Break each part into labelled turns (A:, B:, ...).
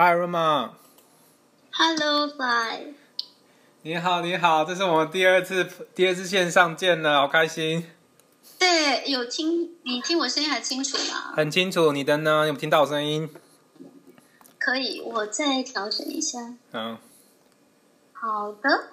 A: Hi
B: Roma，Hello Fly，
A: 你好，你好，这是我们第二次第二次线上见了，好开心，
B: 对，有听你听我声音还清楚吗？
A: 很清楚。你的呢？有没有听到我声音？
B: 可以，我再调整一下。
A: 嗯，
B: 好的，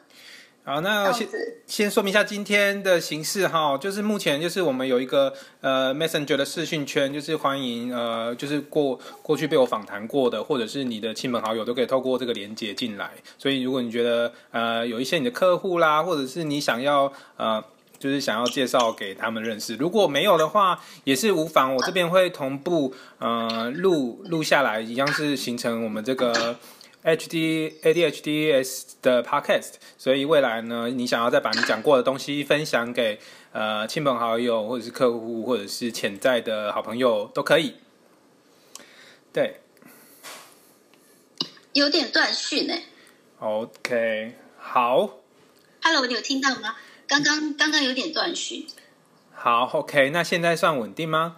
A: 好，
B: 这
A: 那先。先说明一下今天的形式哈，就是目前就是我们有一个呃 Messenger 的视讯圈，就是欢迎呃就是过过去被我访谈过的，或者是你的亲朋好友都可以透过这个连接进来。所以如果你觉得呃有一些你的客户啦，或者是你想要呃就是想要介绍给他们认识，如果没有的话也是无妨，我这边会同步呃录录下来，一样是形成我们这个。HD ADHDS 的 Podcast，所以未来呢，你想要再把你讲过的东西分享给呃亲朋好友，或者是客户，或者是潜在的好朋友都可以。对
B: 有点断讯呢。
A: ，OK，好
B: ，Hello，你有听到吗？刚刚刚刚有点断讯。
A: 好，OK，那现在算稳定吗？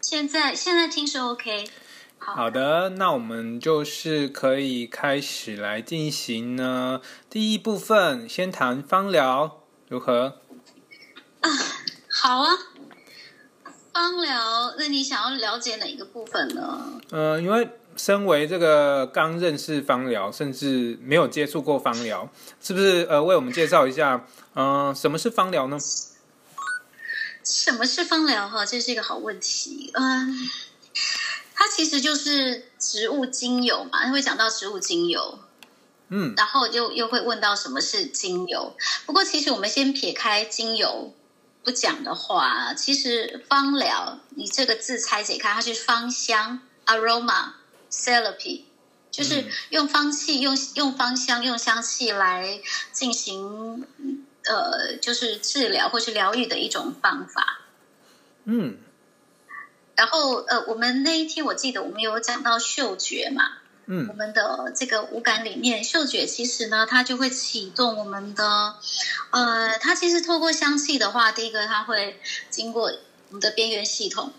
B: 现在现在听是 OK。好，
A: 的，那我们就是可以开始来进行呢。第一部分先谈芳疗如何？
B: 好啊。芳疗，那你想要了解哪一个部分呢？
A: 呃，因为身为这个刚认识芳疗，甚至没有接触过芳疗，是不是呃为我们介绍一下，嗯、什么是芳疗呢？
B: 什么是芳疗？哈，这是一个好问题。嗯，它其实就是植物精油嘛，会讲到植物精油。
A: 嗯
B: 然后就又会问到什么是精油。不过其实我们先撇开精油不讲的话，其实芳疗你这个字拆解开，它是芳香 （aroma therapy），就是
A: 嗯
B: 用芳气、用用芳香、用香气来进行呃，就是治疗或是疗愈的一种方法。
A: 嗯
B: 然后呃，我们那一天我记得我们有讲到嗅觉嘛，嗯我
A: 嗯
B: 们的这个五感里面，嗅觉其实呢，它就会启动我们的，呃，它其实透过香气的话，第一个它会经过我们的边缘系统，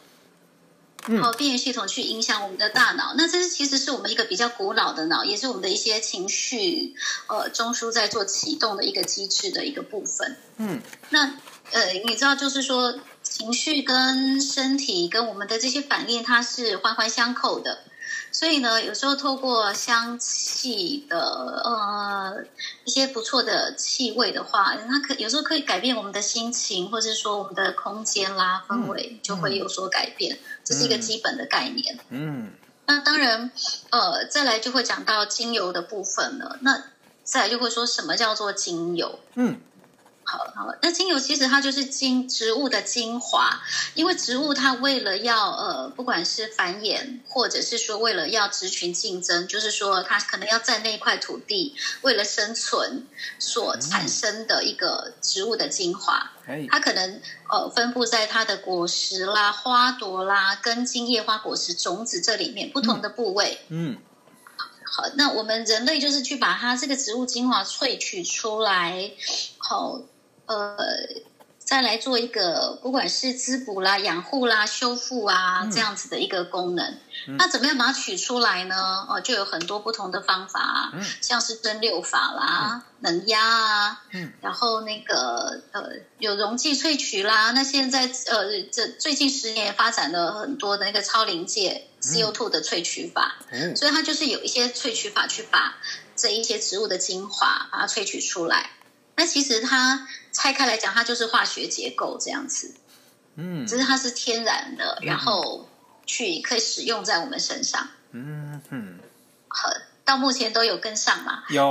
A: 嗯
B: 然后边缘系统去影响我们的大脑。那这是其实是我们一个比较古老的脑，也是我们的一些情绪呃中枢在做启动的一个机制的一个部分。
A: 嗯
B: 那呃，你知道，就是说情绪跟身体跟我们的这些反应，它是环环相扣的。所以呢，有时候透过香气的呃一些不错的气味的话，它可有时候可以改变我们的心情，或者是说我们的空间啦氛围就会有所改变，这是一个基本的概念。
A: 嗯
B: 那当然，呃，再来就会讲到精油的部分了。那再来就会说什么叫做精油？
A: 嗯
B: 好好，那精油其实它就是精植物的精华，因为植物它为了要呃，不管是繁衍，或者是说为了要植群竞争，就是说它可能要在那一块土地，为了生存所产生的一个植物的精华，
A: 哎
B: 它可能呃分布在它的果实啦、花朵啦、根茎、叶花、果实、种子这里面不同的部位。
A: 嗯。
B: 好，那我们人类就是去把它这个植物精华萃取出来，好，呃，再来做一个不管是滋补啦、养护啦、修复啊、
A: 嗯
B: 这样子的一个功能。
A: 嗯
B: 那怎么样把它取出来呢？哦、就有很多不同的方法、像是蒸馏法啦、冷压啊，
A: 嗯
B: 然后那个呃有溶剂萃取啦。那现在呃这最近十年发展了很多的那个超临界 CO2 的萃取法。
A: 哦
B: 所以它就是有一些萃取法去把这一些植物的精华把它萃取出来。那其实它拆开来讲，它就是化学结构这样子，
A: 嗯
B: 只是它是天然的，
A: 嗯
B: 然后去可以使用在我们身上。
A: 嗯嗯，
B: 好到目前都有跟上嘛，
A: 有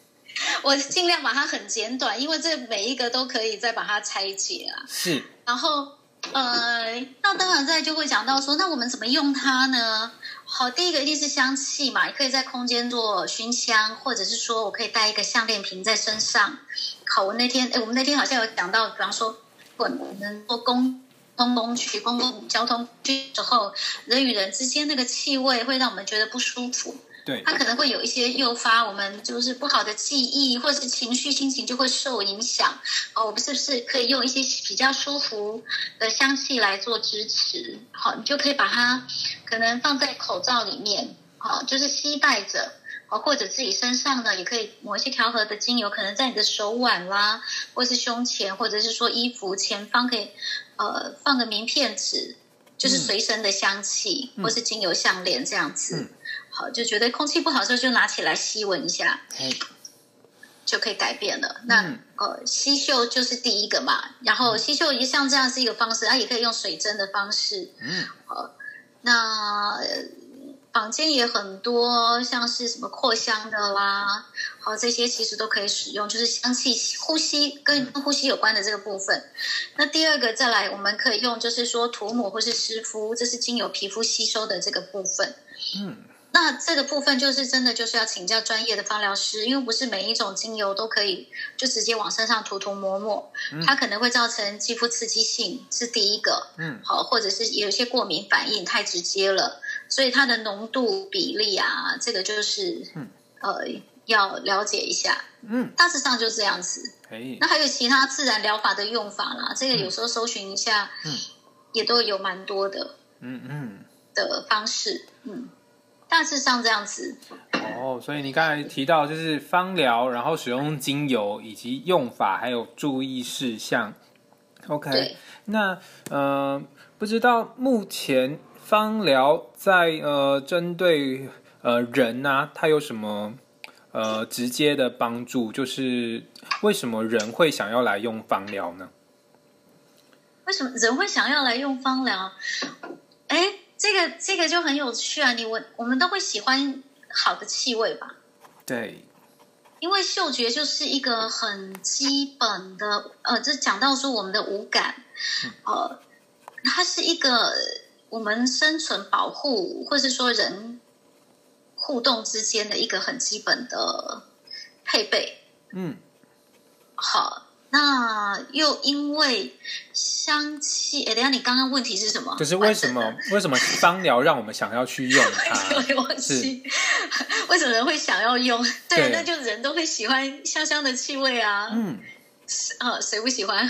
B: 我尽量把它很简短，因为这每一个都可以再把它拆解啊。
A: 是
B: 然后呃，那当然再就会讲到说，那我们怎么用它呢？好，第一个一定是香气嘛，你可以在空间做熏香，或者是说我可以带一个项链瓶在身上。好，我那天哎，我们那天好像有讲到，比方说，我们做公公共区、公共交通区之后，人与人之间那个气味会让我们觉得不舒服。
A: 对
B: 它可能会有一些诱发我们就是不好的记忆，或者是情绪、心情就会受影响。哦，我们是不是可以用一些比较舒服的香气来做支持？好，你就可以把它可能放在口罩里面，好，就是吸带着，好，或者自己身上呢，也可以抹一些调和的精油，可能在你的手腕啦，或是胸前，或者是说衣服前方可以，呃，放个名片纸，就是随身的香气，或是精油项链这样子。好，就觉得空气不好的时候，就拿起来吸闻一下。就可以改变了。那呃，吸嗅就是第一个嘛。然后吸嗅一像这样是一个方式，它也可以用水蒸的方式。嗯。好，那房间也很多，像是什么扩香的啦，好这些其实都可以使用，就是香气呼吸跟呼吸有关的这个部分。那第二个再来，我们可以用就是说涂抹或是湿敷，这是经由皮肤吸收的这个部分。嗯。那这个部分就是真的就是要请教专业的芳疗师，因为不是每一种精油都可以就直接往身上涂涂抹抹，它可能会造成肌肤刺激性是第一个，嗯，好，或者是有一些过敏反应太直接了，所以它的浓度比例啊，这个就是呃要了解一下，嗯，大致上就这样子。那还有其他自然疗法的用法啦，这个有时候搜寻一下，嗯，也都有蛮多的，嗯嗯。的方式，嗯。大致上这样子。
A: 哦，所以你刚才提到就是芳疗，然后使用精油以及用法，还有注意事项。OK，那呃，不知道目前芳疗在呃针对呃人啊，它有什么呃直接的帮助？就是为什么人会想要来用芳疗呢？
B: 为什么人会想要来用芳疗？哎。这个这个就很有趣啊！你我我们都会喜欢好的气味吧？
A: 对，
B: 因为嗅觉就是一个很基本的，呃，这讲到说我们的五感，呃，它是一个我们生存、保护，或是说人互动之间的一个很基本的配备。嗯，好。那又因为香气，哎，等下你刚刚问题是什么？
A: 就是为什么 为什么芳疗让我们想要去用它？
B: 是为什么人会想要用？对，那就人都会喜欢香香的气味啊。嗯，啊，谁不喜欢？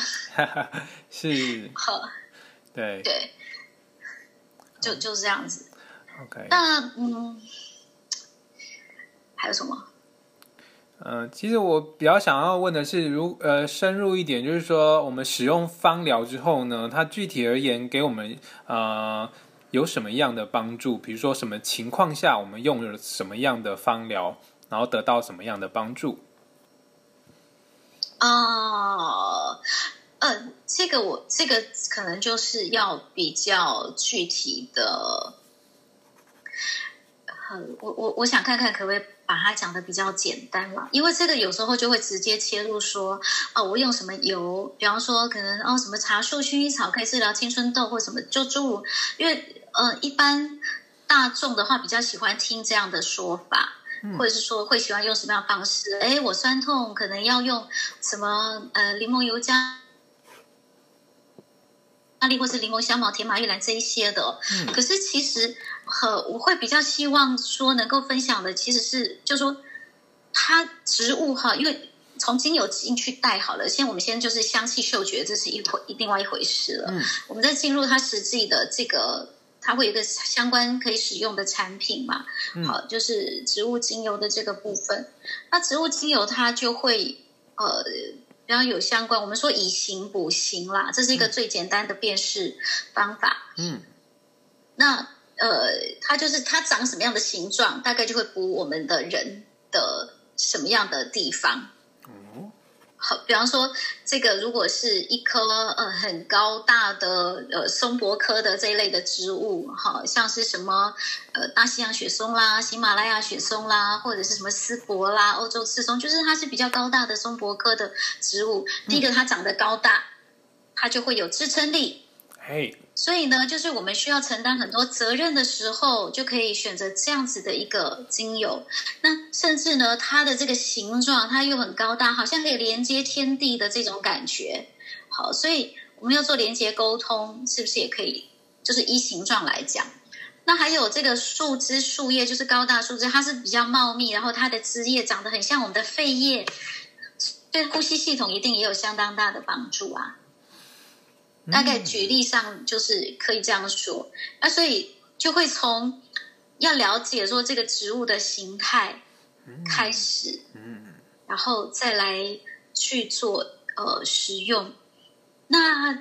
A: 是，
B: 好，
A: 对
B: 对，就就是这样子。
A: OK，
B: 那嗯，还有什么？
A: 嗯，其实我比较想要问的是，如呃深入一点，就是说我们使用芳疗之后呢，它具体而言给我们呃有什么样的帮助？比如说什么情况下我们用了什么样的芳疗，然后得到什么样的帮助？
B: 啊，嗯，这个我这个可能就是要比较具体的。很我我我想看看可不可以把它讲的比较简单了，因为这个有时候就会直接切入说，哦，我用什么油，比方说可能哦什么茶树、薰衣草可以治疗青春痘或什么，就诸如，因为呃一般大众的话比较喜欢听这样的说法，或者是说会喜欢用什么样的方式？哎，我酸痛可能要用什么呃柠檬油加。那力或是柠檬香茅、甜马玉兰这一些的，嗯，可是其实和我会比较希望说能够分享的，其实是就说它植物哈，因为从精油进去带好了，现在我们先就是香气嗅觉，这是一回另外一回事了。嗯，我们再进入它实际的这个，它会有一个相关可以使用的产品嘛？好，就是植物精油的这个部分。那植物精油它就会呃。比较有相关，我们说以形补形啦，这是一个最简单的辨识方法。嗯，那呃，它就是它长什么样的形状，大概就会补我们的人的什么样的地方。好，比方说，这个如果是一棵呃很高大的呃松柏科的这一类的植物，好像是什么呃大西洋雪松啦、喜马拉雅雪松啦，或者是什么丝柏啦、欧洲刺松，就是它是比较高大的松柏科的植物。第一个，它长得高大，它就会有支撑力。所以呢，就是我们需要承担很多责任的时候，就可以选择这样子的一个精油。那甚至呢，它的这个形状，它又很高大，好像可以连接天地的这种感觉。好，所以我们要做连接沟通，是不是也可以？就是依形状来讲。那还有这个树枝、树叶，就是高大树枝，它是比较茂密，然后它的枝叶长得很像我们的肺叶，对呼吸系统一定也有相当大的帮助啊。大概举例上就是可以这样说，那所以就会从要了解说这个植物的形态开始，
A: 嗯
B: 然后再来去做呃使用。那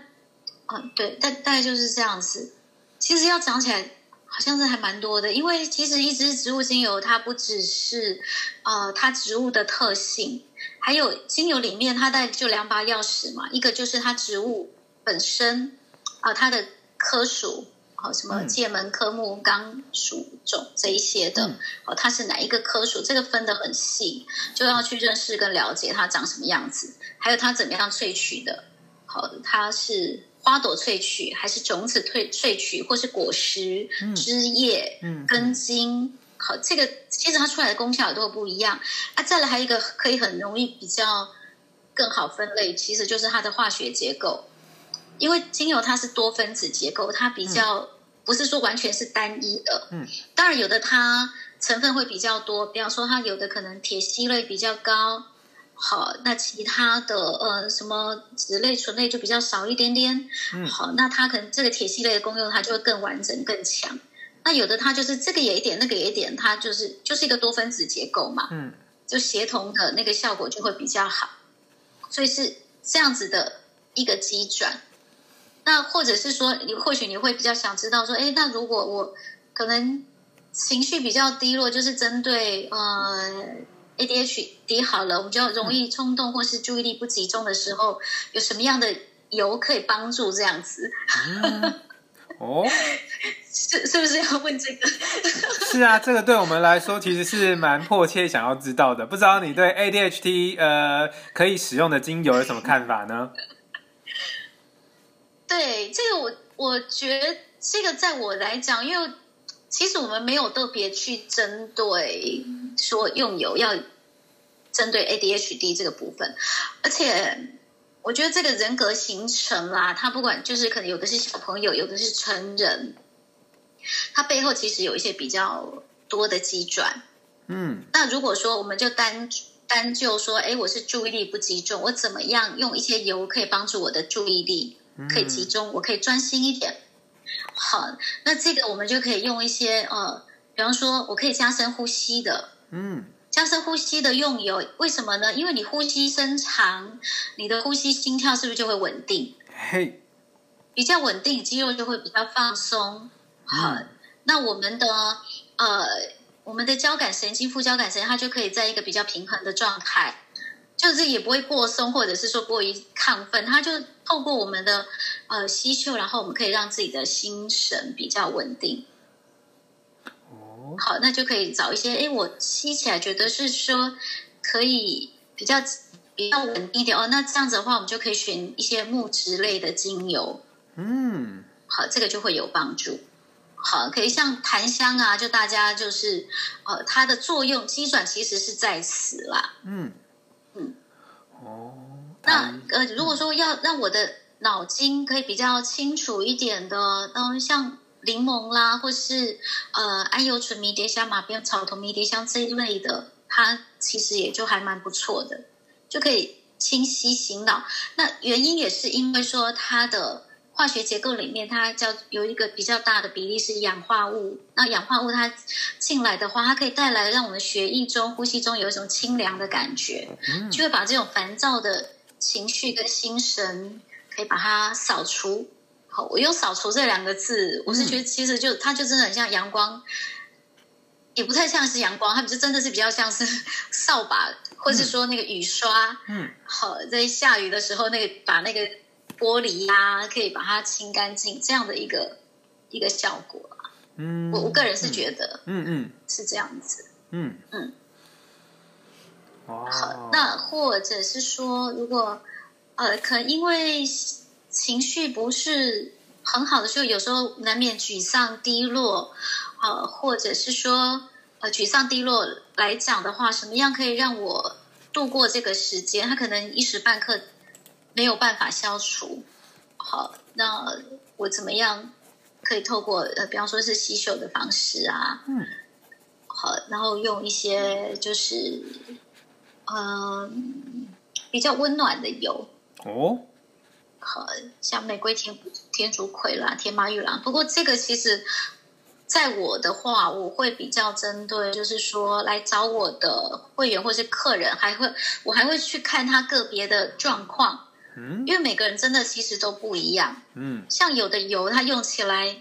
B: 嗯，对，大大概就是这样子。其实要讲起来，好像是还蛮多的，因为其实一支植物精油，它不只是呃它植物的特性，还有精油里面它带就两把钥匙嘛，一个就是它植物本身啊、它的科属。好，什么
A: 嗯
B: 界门科目、纲属种这一些的，
A: 嗯
B: 哦，它是哪一个科属？这个分得很细，就要去认识跟了解它长什么样子，还有它怎么样萃取的。好，它是花朵萃取，还是种子萃萃取，或是果实、
A: 嗯
B: 枝叶、
A: 嗯
B: 根茎？好，这个其实它出来的功效也都不一样啊。再来还有一个可以很容易比较更好分类，其实就是它的化学结构，因为精油它是多分子结构，它比较、不是说完全是单一的。
A: 嗯，
B: 当然有的它成分会比较多，比方说它有的可能铁烯类比较高。好，那其他的呃什么脂类、醇类就比较少一点点。
A: 嗯
B: 好，那它可能这个铁烯类的功用它就会更完整、更强。那有的它就是这个也一点，那个也一点，它就是就是一个多分子结构嘛。
A: 嗯
B: 就协同的那个效果就会比较好，所以是这样子的一个机转。那或者是说，你或许你会比较想知道说，哎，那如果我可能情绪比较低落，就是针对呃 ADHD 好了，我们就容易冲动或是注意力不集中的时候，有什么样的油可以帮助这样子？
A: 嗯，哦，
B: 是是不是要问这个？
A: 是啊，这个对我们来说其实是蛮迫切想要知道的。不知道你对 ADHD 呃可以使用的精油有什么看法呢？
B: 对这个我，我觉得这个在我来讲，因为其实我们没有特别去针对说用油要针对 ADHD 这个部分，而且我觉得这个人格形成啦，他不管就是可能有的是小朋友，有的是成人，他背后其实有一些比较多的机转。
A: 嗯。
B: 那如果说我们就单单就说，哎，我是注意力不集中，我怎么样用一些油可以帮助我的注意力可以集中，我可以专心一点。好，那这个我们就可以用一些呃，比方说我可以加深呼吸的，
A: 嗯
B: 加深呼吸的用油，为什么呢？因为你呼吸深长，你的呼吸心跳是不是就会稳定？
A: 嘿
B: 比较稳定，肌肉就会比较放松。好，
A: 嗯
B: 那我们的呃，我们的交感神经、副交感神经，它就可以在一个比较平衡的状态，就是也不会过松，或者是说过于亢奋，它就透过我们的呃吸嗅，然后我们可以让自己的心神比较稳定。
A: 哦
B: 好，那就可以找一些，哎，我吸起来觉得是说可以比较比较稳定一点哦。那这样子的话，我们就可以选一些木质类的精油。
A: 嗯
B: 好，这个就会有帮助。好，可以像檀香啊，就大家就是呃，它的作用机转其实是在此啦。
A: 嗯
B: 嗯
A: 哦，
B: 那呃，如果说要让我的脑筋可以比较清楚一点的，嗯、像柠檬啦，或是呃安油醇迷迭香、马鞭草头迷迭香这一类的，它其实也就还蛮不错的，就可以清晰醒脑。那原因也是因为说它的化学结构里面，它叫有一个比较大的比例是氧化物。那氧化物它进来的话，它可以带来让我们血液中、呼吸中有一种清凉的感觉。
A: 嗯
B: 就会把这种烦躁的情绪跟心神，可以把它扫除。好，我用“扫除”这两个字，我是觉得其实就它就真的很像阳光，也不太像是阳光，它就真的是比较像是 扫把，或是说那个雨刷。
A: 嗯
B: 好，在下雨的时候，那个把那个玻璃呀、可以把它清干净，这样的一个一个效果啦。
A: 嗯，
B: 我我个人是觉得
A: 嗯嗯
B: 是这样子。
A: 嗯
B: 嗯
A: 哦
B: 好，那或者是说，如果呃，可能因为情绪不是很好的时候，有时候难免沮丧、低落，呃，或者是说呃，沮丧、低落来讲的话，什么样可以让我度过这个时间？他可能一时半刻没有办法消除。好，那我怎么样可以透过呃，比方说是吸嗅的方式啊，
A: 嗯
B: 好，然后用一些就是嗯比较温暖的油，
A: 哦
B: 好像玫瑰天天竺葵啦、天马玉兰。不过这个其实，在我的话，我会比较针对，就是说来找我的会员或是客人，还会我还会去看他个别的状况，
A: 嗯
B: 因为每个人真的其实都不一样。
A: 嗯
B: 像有的油它用起来，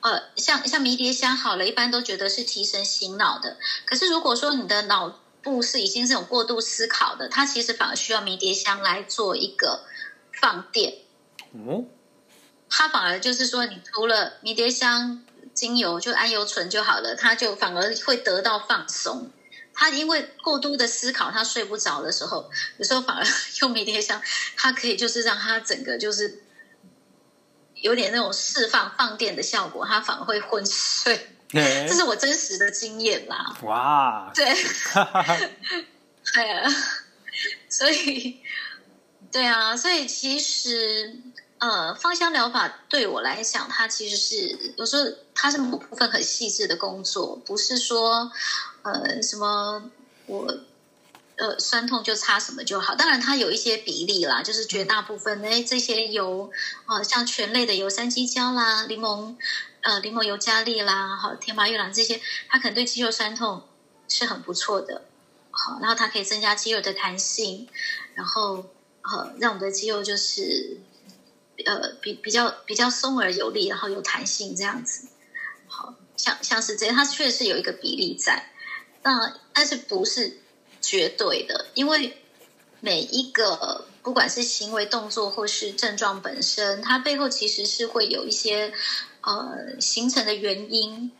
B: 呃，像像迷迭香好了，一般都觉得是提神醒脑的。可是如果说你的脑部是已经是有过度思考的，它其实反而需要迷迭香来做一个放电。
A: 哦
B: 它反而就是说，你涂了迷迭香精油，就安油醇就好了，它就反而会得到放松。他因为过度的思考，他睡不着的时候，有时候反而用迷迭香，它可以就是让他整个就是有点那种释放放电的效果，他反而会昏睡。
A: 哎
B: 这是我真实的经验啦。
A: 哇，
B: 对，
A: 哈哈哈，
B: 对啊，所以，对啊，所以其实，呃，芳香疗法对我来讲，它其实是有时候它是某部分很细致的工作，不是说，呃，什么我。呃，酸痛就擦什么就好。当然，它有一些比例啦，就是绝大部分的哎这些油，啊、像醛类的油，三基胶啦、柠檬，呃，柠檬尤加利啦，好，天麻玉兰这些，它可能对肌肉酸痛是很不错的。好，然后它可以增加肌肉的弹性，然后呃，让我们的肌肉就是呃比比较比较松而有力，然后有弹性这样子。好像像是这样，它确实是有一个比例在，那但是不是绝对的，因为每一个不管是行为动作或是症状本身，它背后其实是会有一些呃形成的原因。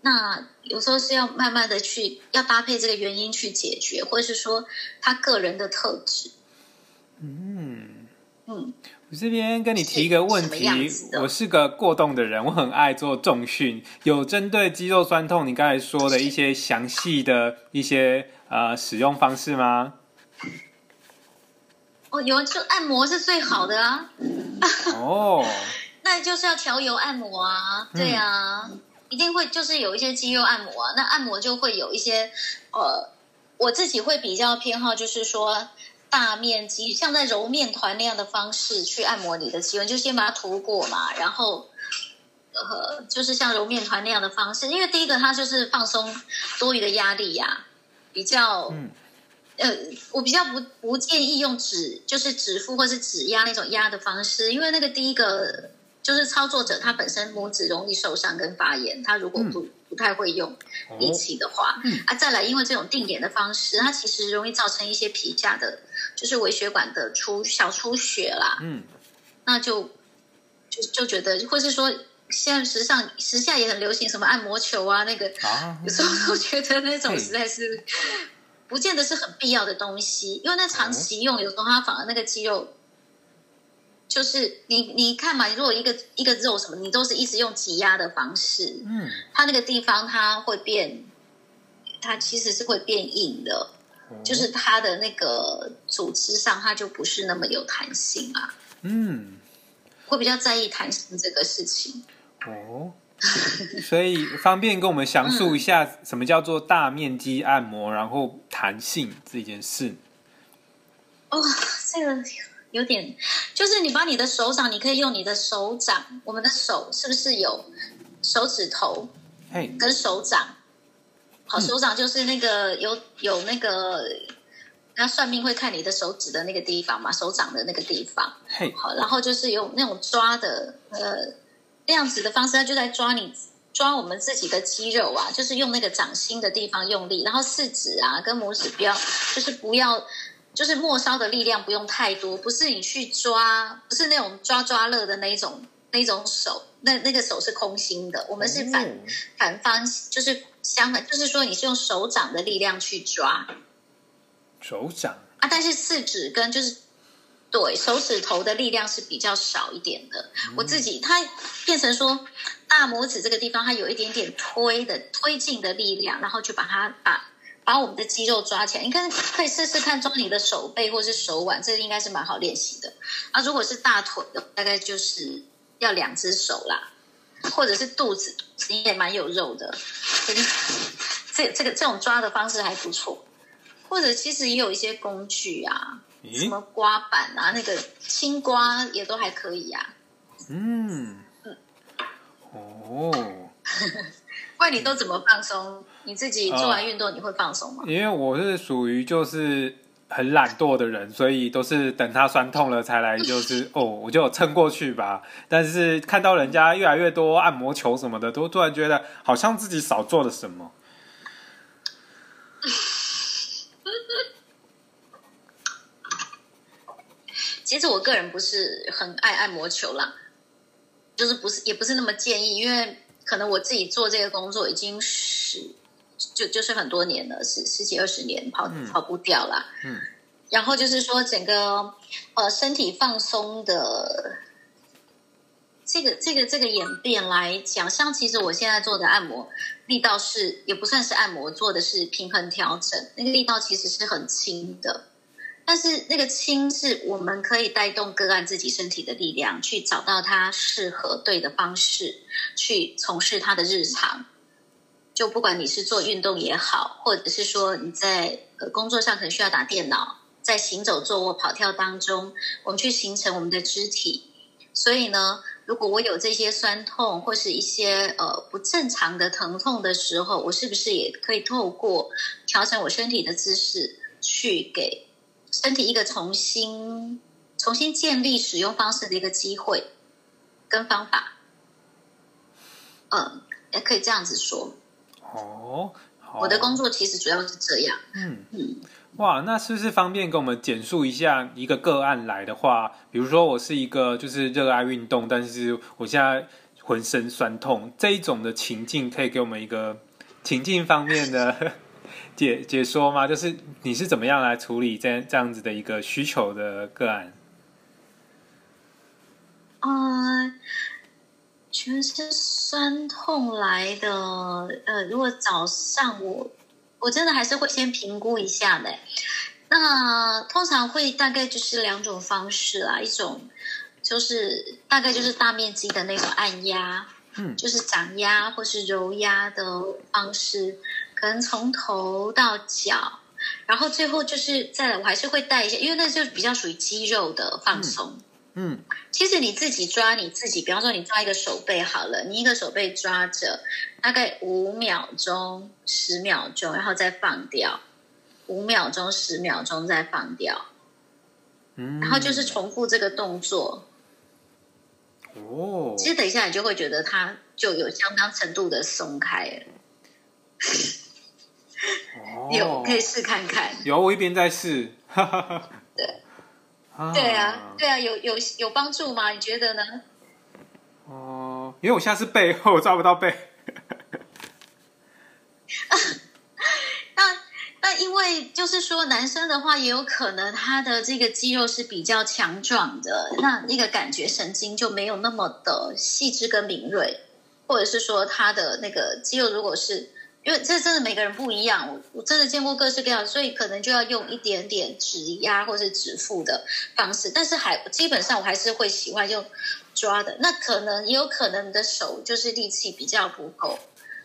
B: 那有时候是要慢慢的去要搭配这个原因去解决，或者是说他个人的特质。
A: 嗯。
B: 嗯，
A: 我这边跟你提一个问题我是个过动的人，我很爱做重训，有针对肌肉酸痛，你刚才说的一些详细的一些呃使用方式吗？
B: 哦，有就按摩是最好的啊，
A: 哦，
B: 那就是要调油按摩啊，对啊，一定会就是有一些肌肉按摩啊，那按摩就会有一些呃，我自己会比较偏好就是说。大面积像在揉面团那样的方式去按摩你的肌肉，就先把它涂过嘛，然后呃，就是像揉面团那样的方式，因为第一个它就是放松多余的压力呀、比较
A: 嗯。
B: 呃，我比较不不建议用指就是指腹或是指压那种压的方式，因为那个第一个就是操作者他本身拇指容易受伤跟发炎，他如果不、不太会用力气的话，
A: 嗯。
B: 啊，再来因为这种定点的方式，它其实容易造成一些皮下的就是微血管的出小出血啦，
A: 嗯。
B: 那就就就觉得，或是说现在时尚时下也很流行什么按摩球啊，那个
A: 啊，
B: 有时候都觉得那种实在是不见得是很必要的东西，因为那长期用，有时候它反而那个肌肉，就是你你看嘛，如果一个一个肉什么，你都是一直用挤压的方式，
A: 嗯，
B: 它那个地方它会变，它其实是会变硬的，
A: 哦
B: 就是它的那个组织上它就不是那么有弹性啊，
A: 嗯
B: 会比较在意弹性这个事情。
A: 哦，所以方便跟我们详述一下什么叫做大面积按摩，然后弹性这件事。
B: 哦，这个有点，就是你把你的手掌，你可以用你的手掌，我们的手是不是有手指头
A: 嘿，
B: 跟手掌？好，
A: 嗯
B: 手掌就是那个有有那个，那算命会看你的手指的那个地方嘛，手掌的那个地方。
A: 嘿，
B: 好，然后就是有那种抓的呃那样子的方式，他就在抓你抓我们自己的肌肉啊，就是用那个掌心的地方用力，然后四指啊跟拇指不要，就是不要。就是末梢的力量不用太多，不是你去抓，不是那种抓抓乐的那一种那一种手，那那个手是空心的。我们是反、
A: 哦
B: 反方，就是相反，就是说你是用手掌的力量去抓，
A: 手掌，
B: 啊，但是四指跟就是对手指头的力量是比较少一点的。我自己它变成说大拇指这个地方，它有一点点推的推进的力量，然后就把它把把我们的肌肉抓起来。你看可以试试看抓你的手背或是手腕，这应该是蛮好练习的。啊，如果是大腿的，大概就是要两只手啦，或者是肚子，你也蛮有肉的。这这这个这种抓的方式还不错。或者其实也有一些工具啊，什，么刮板啊，那个青瓜也都还可以啊。
A: 嗯，哦，
B: 不然你都怎么放松？你自己做完运动你会放松吗？
A: 因为我是属于就是很懒惰的人，所以都是等他酸痛了才来，就是哦，我就撑过去吧。但是看到人家越来越多按摩球什么的，都突然觉得好像自己少做了什么。
B: 其实我个人不是很爱按摩球啦，就是不是也不是那么建议，因为可能我自己做这个工作已经十就就是很多年了，十十几二十年跑跑不掉了。嗯，然后就是说整个呃身体放松的这个这个这个演变来讲，像其实我现在做的按摩力道是也不算是按摩，做的是平衡调整，那个力道其实是很轻的。但是那个轻是我们可以带动个案自己身体的力量，去找到他适合对的方式，去从事他的日常。就不管你是做运动也好，或者是说你在呃工作上可能需要打电脑，在行走、坐卧、跑跳当中，我们去形成我们的肢体。所以呢，如果我有这些酸痛或是一些呃不正常的疼痛的时候，我是不是也可以透过调整我身体的姿势，去给。身体一个重新、重新建立使用方式的一个机会跟方法，嗯，也可以这样子说。
A: 哦，
B: 我的工作其实主要是这样。
A: 嗯嗯，哇，那是不是方便跟我们简述一下一个个案来的话？比如说，我是一个就是热爱运动，但是我现在浑身酸痛这一种的情境，可以给我们一个情境方面的。解解说吗？就是你是怎么样来处理这样这样子的一个需求的个案？
B: 啊，全身酸痛来的。呃，如果早上我我真的还是会先评估一下的。那通常会大概就是两种方式啦，一种就是大概就是大面积的那种按压，嗯，就是掌压或是揉压的方式。可能从头到脚，然后最后就是再来，我还是会带一下，因为那就比较属于肌肉的放松。嗯，其实你自己抓你自己，比方说你抓一个手背好了，你一个手背抓着大概五秒钟、十秒钟，然后再放掉，五秒钟、十秒钟再放掉。嗯，然后就是重复这个动作。哦，其实等一下你就会觉得它就有相当程度的松开了。有可以试看看，
A: 有我一边在试，
B: 对，对啊，对啊，有有有帮助吗？你觉得呢？
A: 哦，因为我现在是背，我抓不到背。
B: 那那因为就是说，男生的话也有可能他的这个肌肉是比较强壮的，那那个感觉神经就没有那么的细致跟敏锐，或者是说他的那个肌肉如果是。因为这真的每个人不一样，我我真的见过各式各样，所以可能就要用一点点指压或是指腹的方式，但是还基本上我还是会喜欢用抓的。那可能也有可能你的手就是力气比较不够，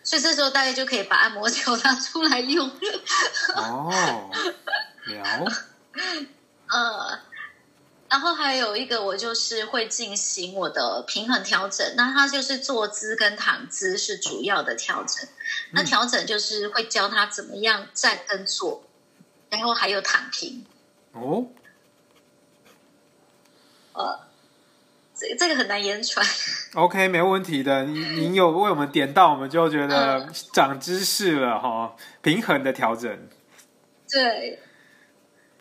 B: 所以这时候大概就可以把按摩球拿出来用。
A: 哦，聊，
B: 呃。然后还有一个，我就是会进行我的平衡调整。那它就是坐姿跟躺姿是主要的调整。那调整就是会教他怎么样站跟坐，然后还有躺平。哦，呃，这这个很难言传。
A: OK，没问题的。你你有为我们点到，我们就觉得长知识了哈。平衡的调整。
B: 对，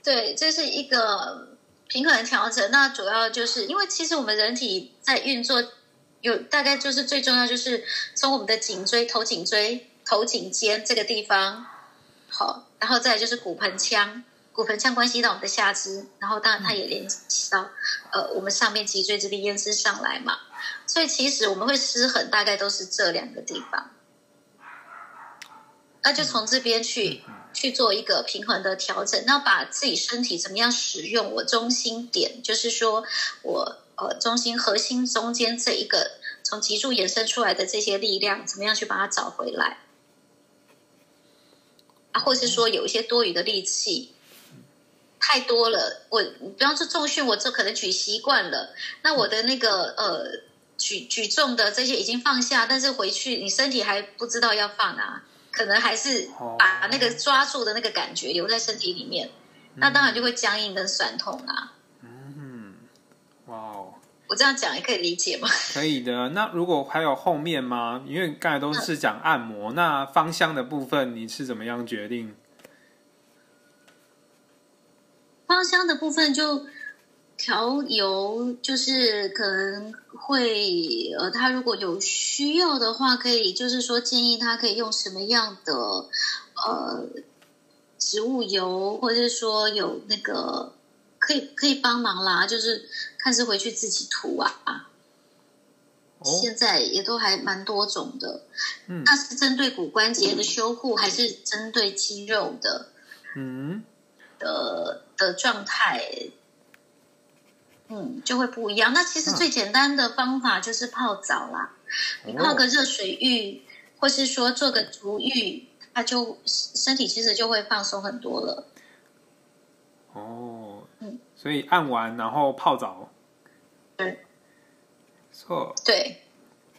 B: 对，这是一个。平衡调整，那主要就是因为其实我们人体在运作，有大概就是最重要就是从我们的颈椎、头颈椎、头颈肩这个地方，好，然后再就是骨盆腔，骨盆腔关系到我们的下肢，然后当然它也联系到呃我们上面脊椎这边延伸上来嘛，所以其实我们会失衡，大概都是这两个地方，那就从这边去。去做一个平衡的调整，那把自己身体怎么样使用？我中心点就是说我呃中心核心中间这一个从脊柱延伸出来的这些力量，怎么样去把它找回来？啊，或是说有一些多余的力气太多了，我比方说重训，我这可能举习惯了，那我的那个呃举举重的这些已经放下，但是回去你身体还不知道要放啊，可能还是把那个抓住的那个感觉留在身体里面，那当然就会僵硬跟酸痛啊。
A: 嗯，哇哦，
B: 我这样讲也可以理解吗？
A: 可以的。那如果还有后面吗？因为刚才都是讲按摩，那芳香的部分你是怎么样决定？
B: 芳香的部分就调油，就是可能会呃，他如果有需要的话，可以就是说建议他可以用什么样的呃植物油，或者是说有那个可以可以帮忙啦，就是看是回去自己涂啊。现在也都还蛮多种的，
A: 嗯，
B: 那是针对骨关节的修护，还是针对肌肉的？
A: 嗯。
B: 的的状态，嗯，就会不一样。那其实最简单的方法就是泡澡啦，你泡个热水浴，或是说做个足浴，它就身体其实就会放松很多了。
A: 哦，嗯，所以按完然后泡澡，
B: 对，
A: 错，
B: 对，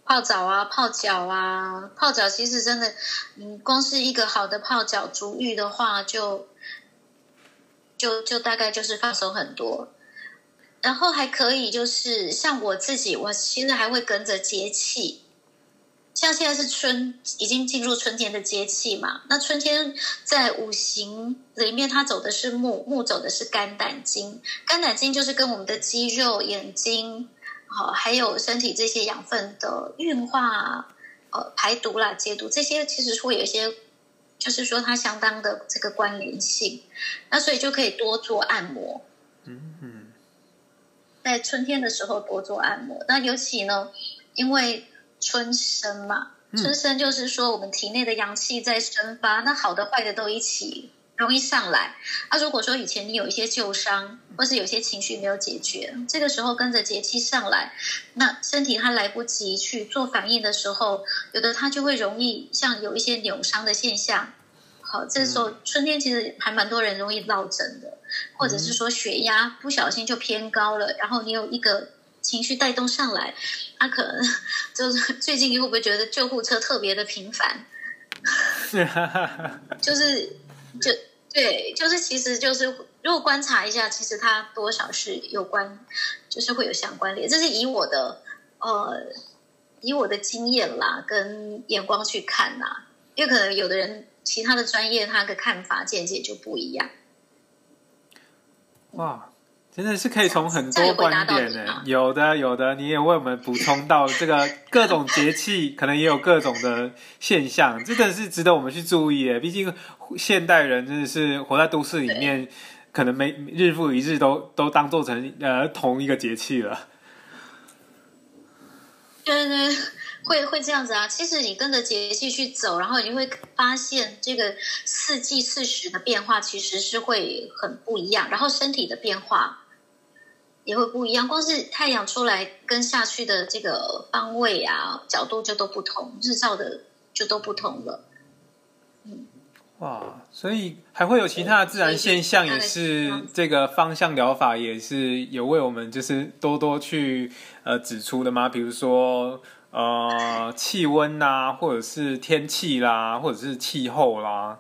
B: 泡澡啊，泡脚啊，泡脚其实真的，嗯，光是一个好的泡脚足浴的话，就。就就大概就是放松很多，然后还可以就是像我自己，我其实还会跟着节气，像现在是春，已经进入春天的节气嘛。那春天在五行里面，它走的是木，木走的是肝胆经，肝胆经就是跟我们的肌肉、眼睛，好还有身体这些养分的运化、呃排毒啦、解毒这些，其实会有一些。就是说，它相当的这个关联性，那所以就可以多做按摩。
A: 嗯嗯，
B: 在春天的时候多做按摩。那尤其呢，因为春生嘛，春生就是说我们体内的阳气在生发，那好的坏的都一起容易上来。那如果说以前你有一些旧伤，或是有些情绪没有解决，这个时候跟着节气上来，那身体它来不及去做反应的时候，有的它就会容易像有一些扭伤的现象。好，这时候春天其实还蛮多人容易落枕的，或者是说血压不小心就偏高了，然后你有一个情绪带动上来，他可能就是 最近你会不会觉得救护车特别的频繁？就是就对，就是其实就是如果观察一下，其实它多少是有关，就是会有相关联。这是以我的呃以我的经验啦跟眼光去看呐，因为可能有的人。其他的专业，他的看法见解就不一样。
A: 哇，真的是可以从很多观点呢，有的有的，你也为我们补充到这个各种节气，可能也有各种的现象，真的是值得我们去注意诶。毕竟现代人真的是活在都市里面，可能每日复一日都都当做成呃同一个节气了。
B: 对对。会会这样子啊！其实你跟着节气去走，然后你会发现这个四季四时的变化其实是会很不一样，然后身体的变化也会不一样。光是太阳出来跟下去的这个方位啊、角度就都不同，日照的就都不同了。
A: 嗯，哇！所以还会有其他的自然现象，也是这个方向疗法也是有为我们就是多多去呃指出的吗？比如说。呃，气温呐，或者是天气啦，或者是气候啦。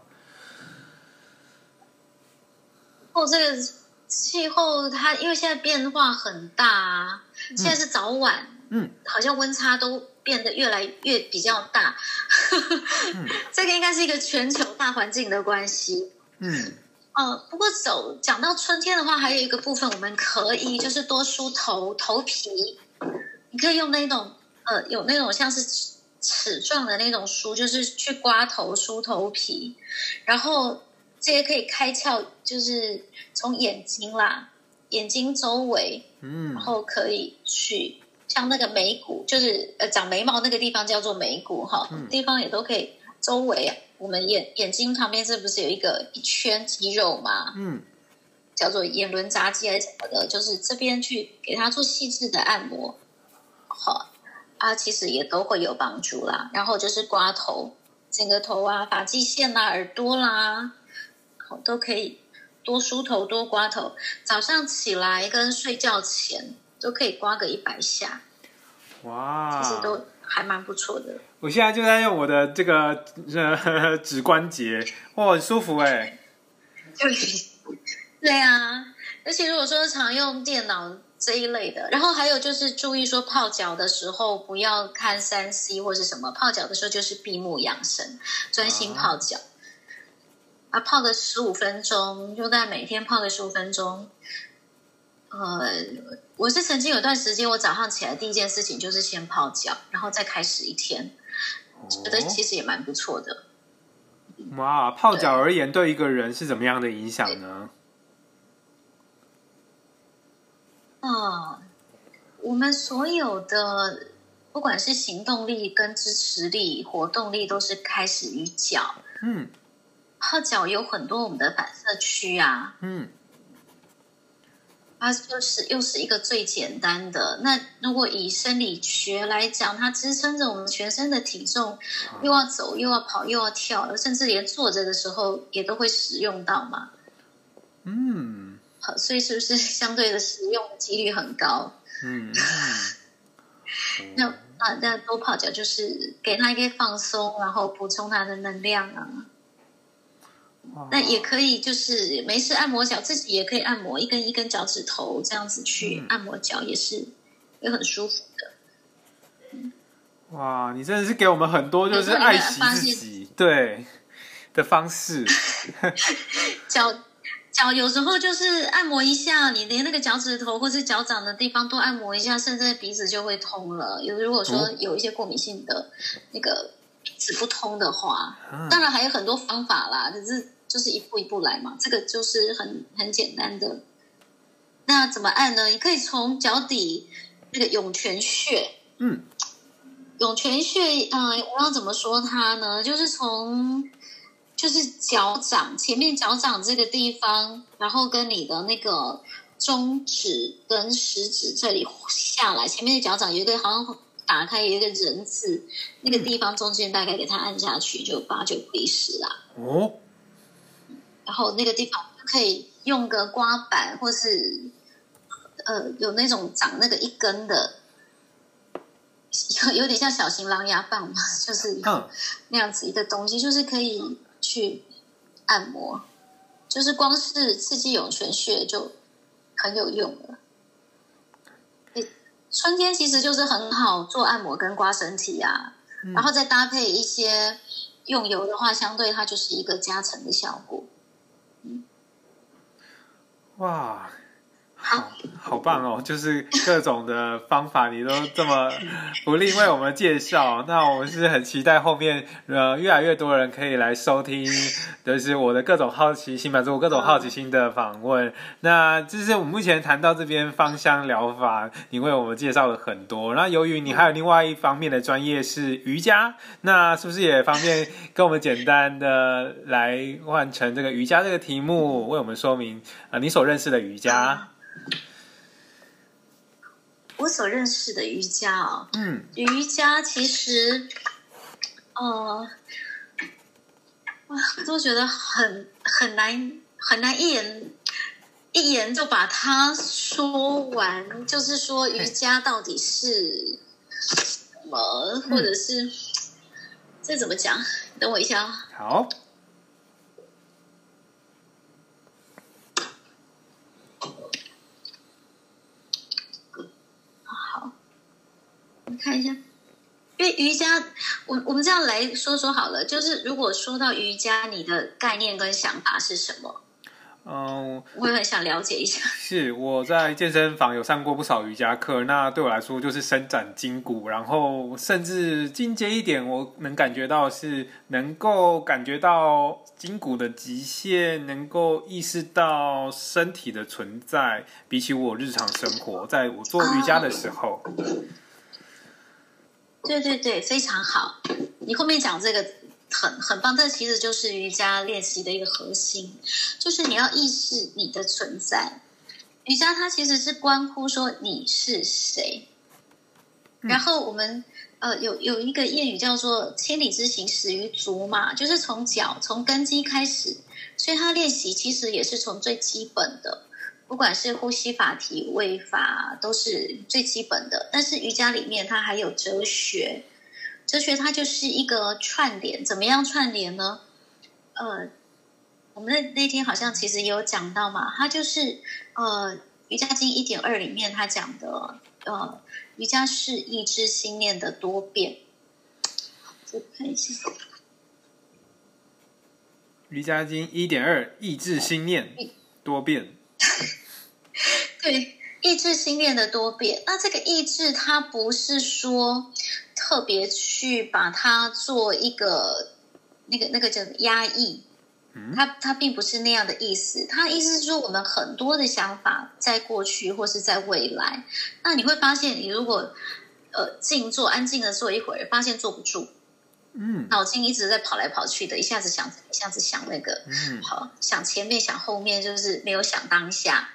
B: 哦，这个气候它因为现在变化很大，现在是早晚，
A: 嗯，
B: 好像温差都变得越来越比较大。这个应该是一个全球大环境的关系。
A: 嗯，
B: 呃，不过走讲到春天的话，还有一个部分我们可以就是多梳头头皮，你可以用那种。呃，有那种像是齿状的那种梳，就是去刮头梳头皮，然后这些可以开窍，就是从眼睛啦，眼睛周围，
A: 嗯，
B: 然后可以去像那个眉骨，就是呃长眉毛那个地方叫做眉骨哈，地方也都可以周围，我们眼眼睛旁边这不是有一个一圈肌肉吗？
A: 嗯，
B: 叫做眼轮匝肌还是什么的，就是这边去给它做细致的按摩，好。啊，其实也都会有帮助啦。然后就是刮头，整个头啊，发际线啦，耳朵啦，好都可以多梳头，多刮头。早上起来跟睡觉前都可以刮个一百下。
A: 哇，
B: 其实都还蛮不错的。
A: 我现在就在用我的这个呃指关节，哇，很舒服哎。
B: 对，对啊，而且如果说常用电脑这一类的，然后还有就是注意说泡脚的时候不要看三 C 或是什么，泡脚的时候就是闭目养神，专心泡脚。啊，泡个十五分钟，就在每天泡个十五分钟。呃，我是曾经有段时间，我早上起来第一件事情就是先泡脚，然后再开始一天，觉得其实也蛮不错的。
A: 哇，泡脚而言，对一个人是怎么样的影响呢？
B: 啊，我们所有的不管是行动力、跟支持力、活动力，都是开始于脚。嗯，后脚有很多我们的反射区啊。嗯。它就是又是一个最简单的。那如果以生理学来讲，它支撑着我们全身的体重，又要走又要跑又要跳，甚至连坐着的时候也都会使用到嘛。嗯，好，所以是不是相对的使用几率很高？嗯，那啊，那多泡脚就是给他一个放松，然后补充他的能量啊。那也可以，就是没事按摩脚，自己也可以按摩一根一根脚趾头，这样子去按摩脚也是也很舒服的。
A: 哇，你真的是给我们很多就是爱惜自己对的方式。
B: 脚脚有时候就是按摩一下，你连那个脚趾头或是脚掌的地方都按摩一下，甚至鼻子就会通了。有如果说有一些过敏性的那个鼻子不通的话，当然还有很多方法啦，只是。就是一步一步来嘛，这个就是很很简单的。那怎么按呢？你可以从脚底那个涌泉穴，嗯，涌泉穴，嗯，我要怎么说它呢？就是从就是脚掌前面脚掌这个地方，然后跟你的那个中指跟食指这里下来，前面的脚掌有一个好像打开有一个人字，那个地方中间大概给它按下去，就八九不离十啦。哦。然后那个地方可以用个刮板，或是呃有那种长那个一根的，有有点像小型狼牙棒嘛，就是那样子一个东西，就是可以去按摩，就是光是刺激涌泉穴就很有用了。春天其实就是很好做按摩跟刮身体啊，然后再搭配一些用油的话，相对它就是一个加成的效果。
A: 哇！好好棒哦！就是各种的方法，你都这么 不吝为我们介绍。那我们是很期待后面呃越来越多人可以来收听，就是我的各种好奇心，满足我各种好奇心的访问。那这是我们目前谈到这边芳香疗法，你为我们介绍了很多。那由于你还有另外一方面的专业是瑜伽，那是不是也方便跟我们简单的来换成这个瑜伽这个题目，为我们说明啊你所认识的瑜伽？
B: 我所认识的瑜伽啊，嗯，瑜伽其实，呃，哇，都觉得很很难很难一言一言就把它说完。就是说，瑜伽到底是什么，或者是这怎么讲？等我一下啊。
A: 好。
B: 看一下，因为瑜伽，我我们这样来说说好了。就是如果说到瑜伽，你的概念跟想法是什么？嗯，我也很想了解一下。
A: 是我在健身房有上过不少瑜伽课，那对我来说就是伸展筋骨，然后甚至进阶一点，我能感觉到是能够感觉到筋骨的极限，能够意识到身体的存在。比起我日常生活，在我做瑜伽的时候。
B: 对对对，非常好。你后面讲这个很很棒，这其实就是瑜伽练习的一个核心，就是你要意识你的存在。瑜伽它其实是关乎说你是谁。然后我们呃有有一个谚语叫做“千里之行，始于足”嘛，就是从脚从根基开始，所以他练习其实也是从最基本的。不管是呼吸法、体位法，都是最基本的。但是瑜伽里面它还有哲学，哲学它就是一个串联，怎么样串联呢？呃，我们那那天好像其实也有讲到嘛，它就是呃《瑜伽经》一点二里面他讲的，呃，瑜伽是意志心念的多变。我看一下。
A: 瑜伽经一点二，意志心念多变。
B: 对，意志心念的多变。那这个意志，它不是说特别去把它做一个那个那个叫压抑，它它并不是那样的意思。它意思是说，我们很多的想法在过去或是在未来。那你会发现，你如果呃静坐，安静的坐一会儿，发现坐不住。
A: 嗯，
B: 脑筋一直在跑来跑去的，一下子想，一下子想那个，
A: 嗯，
B: 好想前面想后面，就是没有想当下。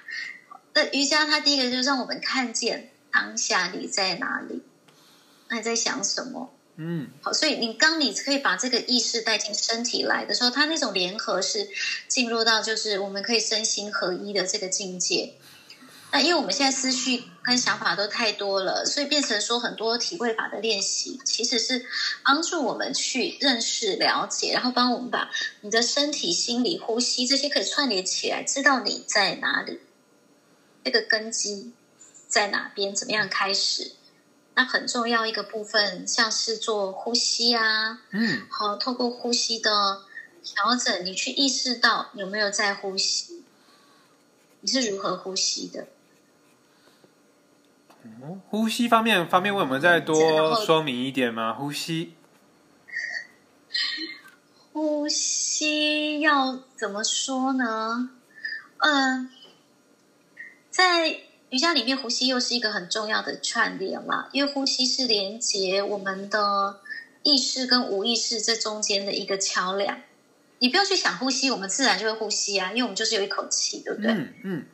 B: 那瑜伽它第一个就是让我们看见当下你在哪里，那你在想什么？
A: 嗯，
B: 好，所以你当你可以把这个意识带进身体来的时候，它那种联合是进入到就是我们可以身心合一的这个境界。那因为我们现在思绪跟想法都太多了，所以变成说很多体会法的练习，其实是帮助我们去认识、了解，然后帮我们把你的身体、心理、呼吸这些可以串联起来，知道你在哪里，这个根基在哪边，怎么样开始。那很重要一个部分，像是做呼吸啊，
A: 嗯，
B: 好，透过呼吸的调整，你去意识到有没有在呼吸，你是如何呼吸的。
A: 呼吸方面，方便为我们再多说明一点吗？呼吸，
B: 呼吸要怎么说呢？嗯，在瑜伽里面，呼吸又是一个很重要的串联嘛，因为呼吸是连接我们的意识跟无意识这中间的一个桥梁。你不要去想呼吸，我们自然就会呼吸啊，因为我们就是有一口气，对不对？
A: 嗯嗯。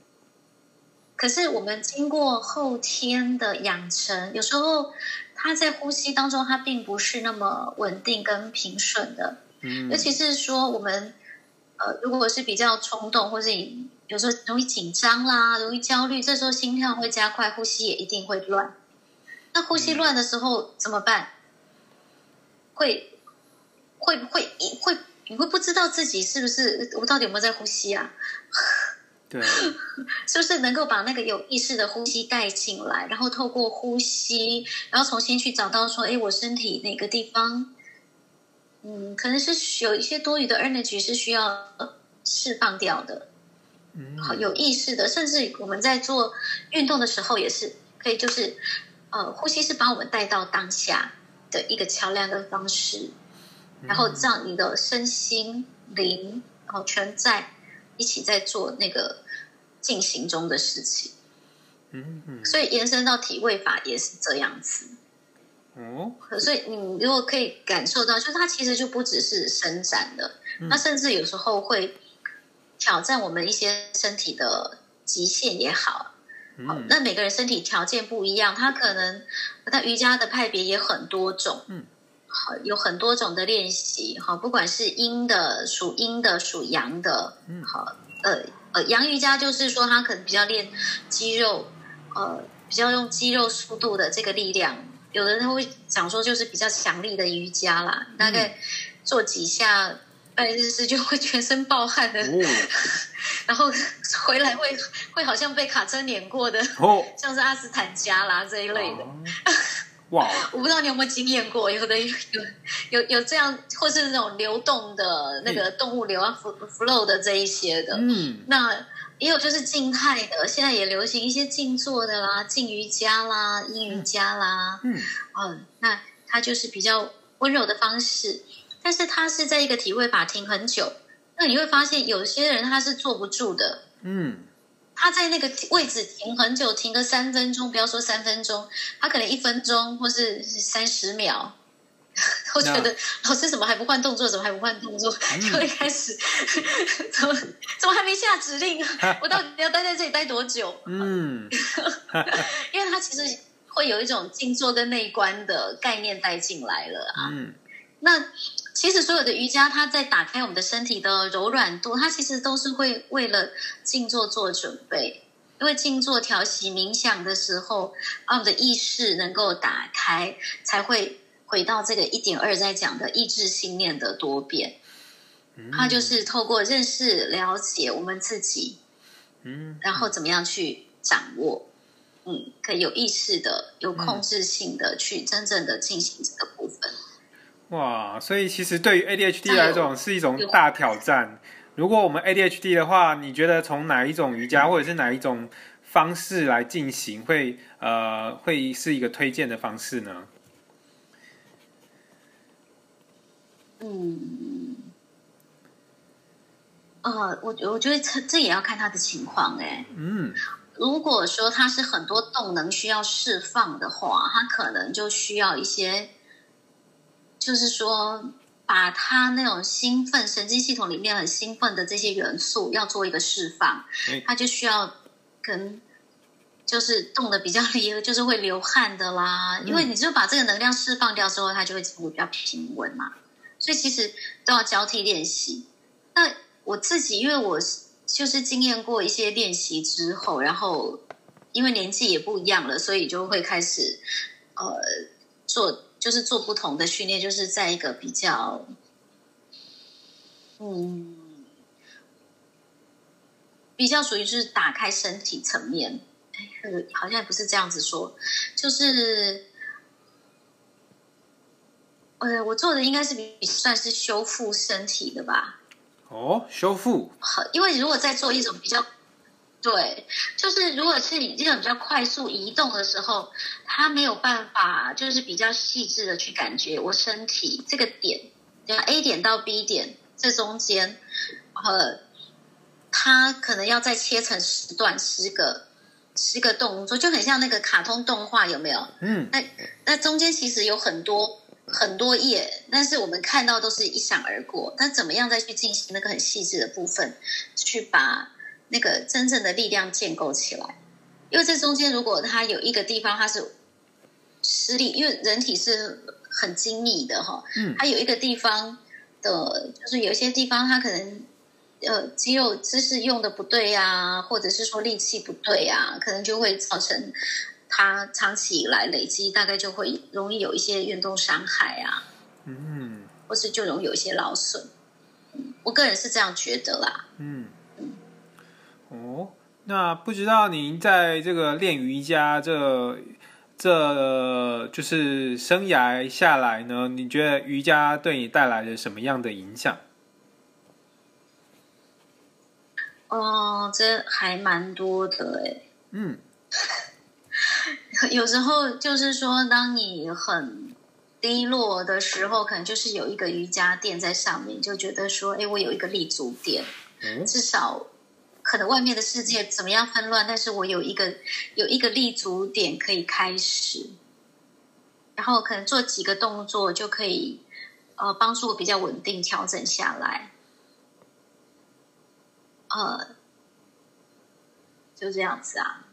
B: 可是我们经过后天的养成，有时候他在呼吸当中，他并不是那么稳定跟平顺的。
A: 嗯，
B: 尤其是说我们呃，如果是比较冲动，或是有时候容易紧张啦，容易焦虑，这时候心跳会加快，呼吸也一定会乱。那呼吸乱的时候怎么办？会会会会，你会不知道自己是不是我到底有没有在呼吸啊？
A: 对，
B: 是不是能够把那个有意识的呼吸带进来，然后透过呼吸，然后重新去找到说，哎，我身体哪个地方，嗯，可能是有一些多余的 energy 是需要释放掉的，
A: 嗯，
B: 好，有意识的，甚至我们在做运动的时候也是可以，就是呃，呼吸是把我们带到当下的一个桥梁的方式，然后让你的身心灵然后全在。一起在做那个进行中的事情，
A: 嗯。嗯，
B: 所以延伸到体位法也是这样子，
A: 哦，
B: 所以你如果可以感受到，就它其实就不只是伸展的，那甚至有时候会挑战我们一些身体的极限也好，好，那每个人身体条件不一样，他可能那瑜伽的派别也很多种，
A: 嗯。
B: 好，有很多种的练习，好，不管是阴的、属阴的、属阳的，
A: 嗯，
B: 好，呃呃，阳瑜伽就是说，他可能比较练肌肉，呃，比较用肌肉速度的这个力量。有的人会讲说，就是比较强力的瑜伽啦，大概做几下，拜日式就会全身暴汗的，然后回来会会好像被卡车碾过的，
A: 哦，
B: 像是阿斯坦加啦这一类的。
A: 哇！
B: 我不知道你有没有经验过，有的有有有这样，或是那种流动的那个动物流啊，flow 的这一些的。
A: 嗯，
B: 那也有就是静态的，现在也流行一些静坐的啦，静瑜伽啦，阴瑜伽啦。
A: 嗯，
B: 嗯，那它就是比较温柔的方式，但是他是在一个体位法停很久，那你会发现有些人他是坐不住的。
A: 嗯。
B: 他在那个位置停很久，停个三分钟，不要说三分钟，他可能一分钟或是三十秒，我觉得老师怎么还不换动作？怎么还不换动作？就会开始 怎么怎么还没下指令？我到底要待在这里待多久？
A: 嗯，
B: 因为他其实会有一种静坐跟内观的概念带进来了啊。
A: 嗯，
B: 那。其实所有的瑜伽，它在打开我们的身体的柔软度，它其实都是会为了静坐做准备。因为静坐调息冥想的时候，把我们的意识能够打开，才会回到这个一点二在讲的意志信念的多变。它就是透过认识、了解我们自己，
A: 嗯，
B: 然后怎么样去掌握，嗯，可以有意识的、有控制性的去真正的进行这个部分。
A: 哇，所以其实对于 ADHD 来讲是一种大挑战。如果我们 ADHD 的话，你觉得从哪一种瑜伽或者是哪一种方式来进行会呃会是一个推荐的方式呢？
B: 嗯，呃，我我觉得这这也要看他的情况哎。
A: 嗯
B: 如果说他是很多动能需要释放的话，他可能就需要一些，就是说把他那种兴奋神经系统里面很兴奋的这些元素要做一个释放
A: 哎，
B: 他就需要跟就是动的比较厉害，就是会流汗的啦，因为你就把这个能量释放掉之后，它就会进入比较平稳嘛。所以其实都要交替练习。那我自己，因为我就是经验过一些练习之后，然后因为年纪也不一样了，所以就会开始呃做，就是做不同的训练，就是在一个比较嗯比较属于就是打开身体层面。哎，呃好像也不是这样子说，就是。呃，我做的应该是比算是修复身体的吧，
A: 哦，修复
B: 好，因为如果在做一种比较，对，就是如果是你这种比较快速移动的时候，他没有办法，就是比较细致的去感觉我身体这个点，就 A 点到 B 点这中间，呃，他可能要再切成十段、十个、十个动作，就很像那个卡通动画，有没有？
A: 嗯
B: 那那中间其实有很多很多页，但是我们看到都是一闪而过。那怎么样再去进行那个很细致的部分，去把那个真正的力量建构起来？因为这中间如果它有一个地方它是失力，因为人体是很精密的哈，
A: 嗯
B: 它有一个地方的，就是有一些地方它可能。呃，肌肉姿势用的不对呀、或者是说力气不对呀、可能就会造成它长期以来累积，大概就会容易有一些运动伤害啊，
A: 嗯
B: 或是就容易有一些劳损。嗯，我个人是这样觉得啦。
A: 嗯，哦，那不知道您在这个练瑜伽这这就是生涯下来呢，你觉得瑜伽对你带来了什么样的影响？
B: 哦，这还蛮多的诶。
A: 嗯
B: 有时候就是说，当你很低落的时候，可能就是有一个瑜伽垫在上面，就觉得说，哎，我有一个立足点，
A: 哦
B: 至少可能外面的世界怎么样纷乱，但是我有一个有一个立足点可以开始，然后可能做几个动作就可以呃帮助我比较稳定调整下来，呃，就这样子啊。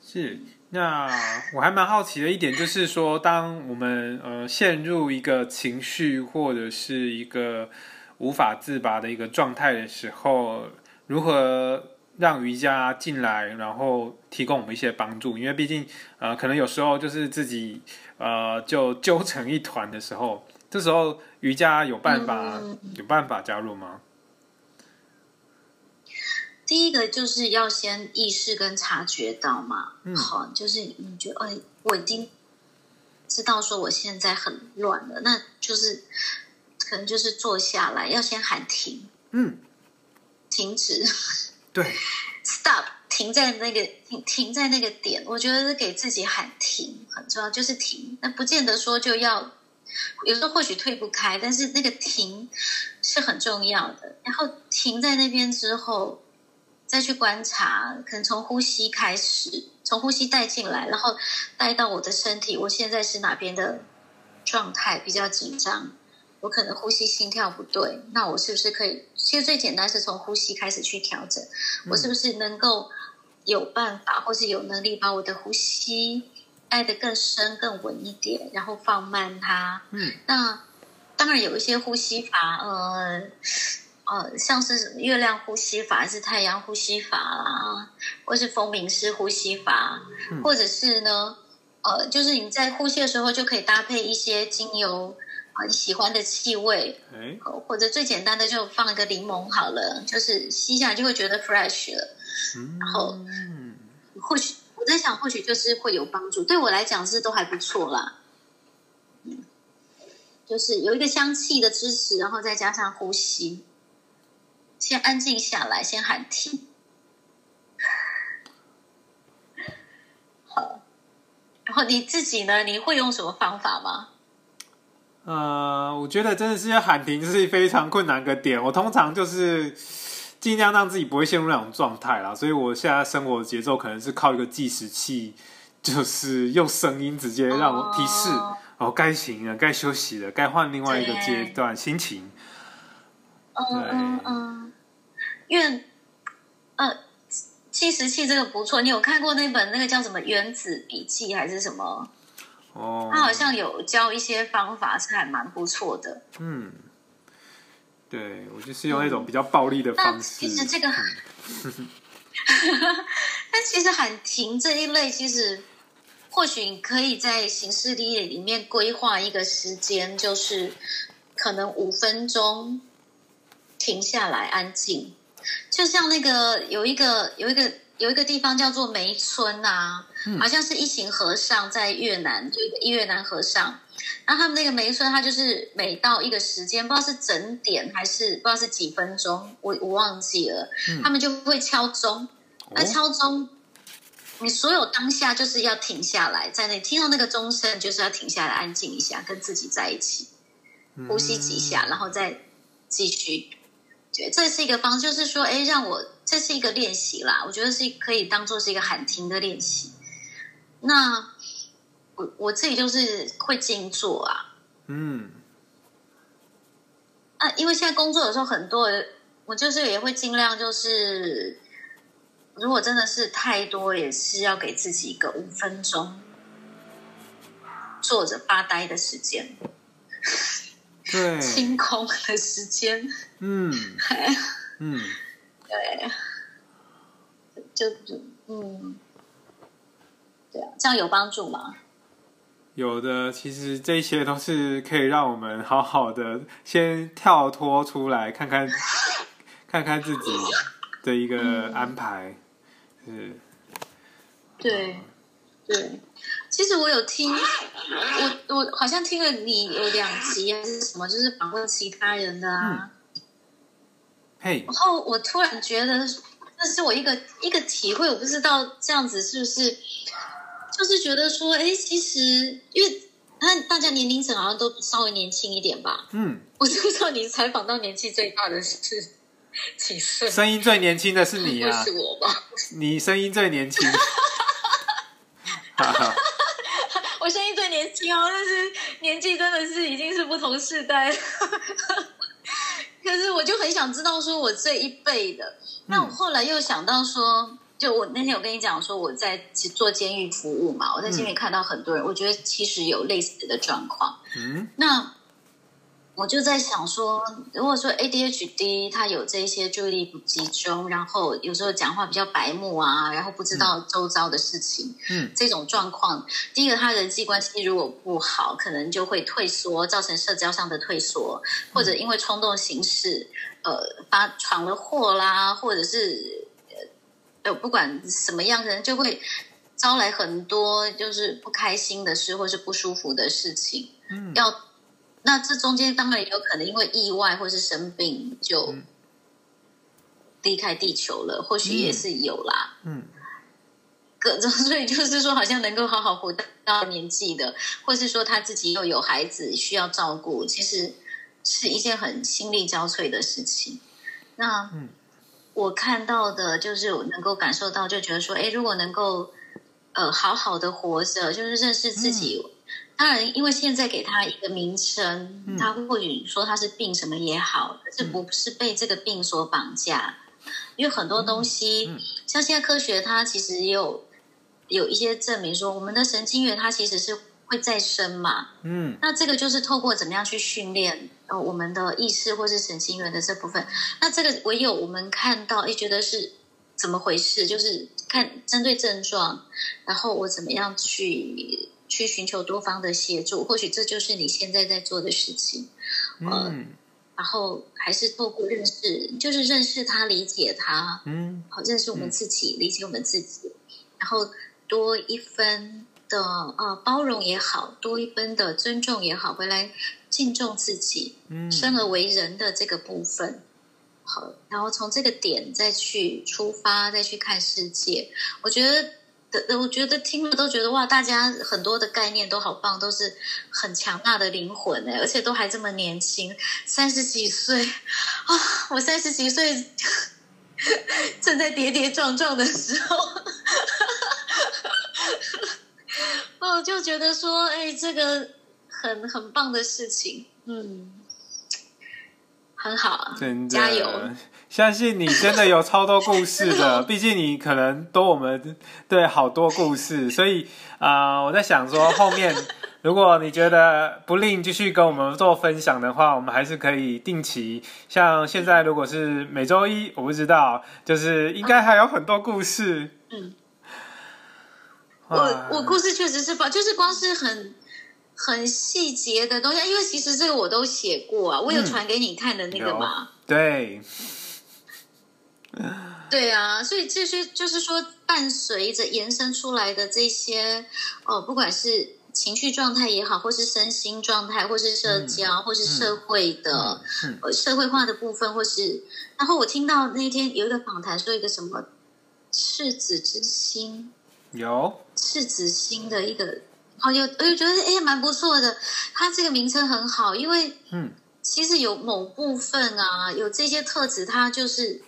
A: 是，那我还蛮好奇的一点就是说，当我们呃陷入一个情绪或者是一个无法自拔的一个状态的时候，如何让瑜伽进来，然后提供我们一些帮助？因为毕竟呃，可能有时候就是自己呃就揪成一团的时候，这时候瑜伽有办法、
B: 嗯
A: 有办法加入吗？
B: 第一个就是要先意识跟察觉到嘛，
A: 嗯
B: 好，就是你觉得，哎，我已经知道说我现在很乱了，那就是可能就是坐下来，要先喊停，
A: 嗯，
B: 停止
A: 对
B: ，，stop，停在那个停停在那个点，我觉得是给自己喊停很重要，就是停，那不见得说就要。有时候或许退不开，但是那个停是很重要的。然后停在那边之后，再去观察，可能从呼吸开始，从呼吸带进来，然后带到我的身体，我现在是哪边的状态比较紧张，我可能呼吸心跳不对，那我是不是可以？其实最简单是从呼吸开始去调整，我是不是能够有办法，或是有能力把我的呼吸带得更深、更稳一点，然后放慢它。
A: 嗯
B: 那当然有一些呼吸法，呃呃，像是月亮呼吸法，还是太阳呼吸法啦，或是风鸣式呼吸法，或者是呢，呃，就是你在呼吸的时候就可以搭配一些精油啊，你喜欢的气味，
A: 哎，
B: 或者最简单的就放一个柠檬好了，就是吸下来就会觉得 fresh 了。然后，或许我在想，或许就是会有帮助。对我来讲是都还不错啦。嗯，就是有一个香气的支持，然后再加上呼吸。先安静下来，先喊停。好，然后你自己呢？你会用什么方法吗？
A: 呃，我觉得真的是要喊停是非常困难个点。我通常就是尽量让自己不会陷入那种状态啦，所以我现在生活节奏可能是靠一个计时器，就是用声音直接让我提示哦，该行了，该休息了，该换另外一个阶段心情。
B: 嗯嗯嗯。因为，呃，计时器这个不错，你有看过那本那个叫什么《原子笔记》还是什么？
A: 哦，
B: 他好像有教一些方法，是还蛮不错的。
A: 嗯，对我就是用那种比较暴力的方式。
B: 其实这个，但其实喊停这一类，其实或许你可以在行事历里面规划一个时间，就是可能五分钟停下来安静。就像那个有一个有一个有一个地方叫做梅村啊，好像是一行和尚在越南，就一越南和尚。然后他们那个梅村，他就是每到一个时间，不知道是整点还是不知道是几分钟，我我忘记了。他们就会敲钟，那敲钟，你所有当下就是要停下来，在那听到那个钟声，就是要停下来，安静一下，跟自己在一起，呼吸几下，然后再继续。对，这是一个方，就是说，哎，让我这是一个练习啦。我觉得是可以当做是一个喊停的练习。那我我自己就是会静坐啊。
A: 嗯。
B: 啊，因为现在工作的时候很多，我就是也会尽量就是，如果真的是太多，也是要给自己一个五分钟坐着发呆的时间。
A: 对，
B: 清空的时间，
A: 嗯，嗯，
B: 对，就就嗯，对啊，这样有帮助吗？
A: 有的，其实这些都是可以让我们好好的先跳脱出来，看看 看看自己的一个安排，是，
B: 对，对。其实我有听，我我好像听了你有两集还是什么，就是访问其他人的啊。
A: 嘿。
B: 然后我突然觉得，这是我一个一个体会，我不知道这样子是不是，就是觉得说，哎，其实因为那大家年龄层好像都稍微年轻一点吧。
A: 嗯。
B: 我就不知道你采访到年纪最大的是几岁？
A: 声音最年轻的是你啊？
B: 是我吧？
A: 你声音最年轻。
B: 音最年轻哦，但是年纪真的是已经是不同世代了。可是我就很想知道，说我这一辈的，那我后来又想到说，就我那天有跟你讲说，我在做监狱服务嘛，我在监狱看到很多人，我觉得其实有类似的状况。
A: 嗯，
B: 那。我就在想说，如果说 ADHD 他有这些注意力不集中，然后有时候讲话比较白目啊，然后不知道周遭的事情，
A: 嗯，
B: 这种状况，第一个他人际关系如果不好，可能就会退缩，造成社交上的退缩，或者因为冲动行事，呃，发闯了祸啦，或者是呃，不管什么样，可能就会招来很多就是不开心的事，或是不舒服的事情，
A: 嗯，
B: 要。那这中间当然也有可能因为意外或是生病就离开地球了，或许也是有啦。
A: 嗯，
B: 各种 所以就是说，好像能够好好活到年纪的，或是说他自己又有孩子需要照顾，其实是一件很心力交瘁的事情。那我看到的就是我能够感受到，就觉得说，哎，如果能够呃好好的活着，就是认识自己。当然，因为现在给他一个名称，他或许说他是病什么也好，是不是被这个病所绑架？因为很多东西，像现在科学，它其实也有有一些证明说，我们的神经元它其实是会再生嘛。
A: 嗯
B: 那这个就是透过怎么样去训练呃我们的意识或是神经元的这部分。那这个唯有我们看到，哎，觉得是怎么回事？就是看针对症状，然后我怎么样去去寻求多方的协助。或许这就是你现在在做的事情。
A: 嗯
B: 然后还是透过认识，就是认识他、理解他，
A: 嗯
B: 好认识我们自己，理解我们自己，然后多一分的呃包容也好，多一分的尊重也好，回来敬重自己，
A: 嗯
B: 生而为人的这个部分。好，然后从这个点再去出发，再去看世界。我觉得的，我觉得听了都觉得哇，大家很多的概念都好棒，都是很强大的灵魂哎，而且都还这么年轻，三十几岁啊！我三十几岁 正在跌跌撞撞的时候，我就觉得说，哎，这个很很棒的事情，嗯，很好加油！
A: 相信你真的有超多故事的，毕竟你可能多我们对好多故事，所以啊、呃我在想说后面如果你觉得不吝继续跟我们做分享的话，我们还是可以定期，像现在如果是每周一，我不知道，就是应该还有很多故事。
B: 嗯，我我故事确实是把，就是光是很很细节的东西，因为其实这个我都写过啊，我有
A: 嗯
B: 传给你看的那个嘛。
A: 对，
B: 对啊，所以这些就是说，伴随着延伸出来的这些，哦，不管是情绪状态也好，或是身心状态，或是社交，或是社会的、
A: 嗯。
B: 呃社会化的部分，或是，然后我听到那天有一个访谈说一个什么赤子之心，
A: 有，
B: 赤子心的一个，哦，有我就觉得哎蛮不错的，它这个名称很好，因为
A: 嗯。
B: 其实有某部分啊，有这些特质，它就是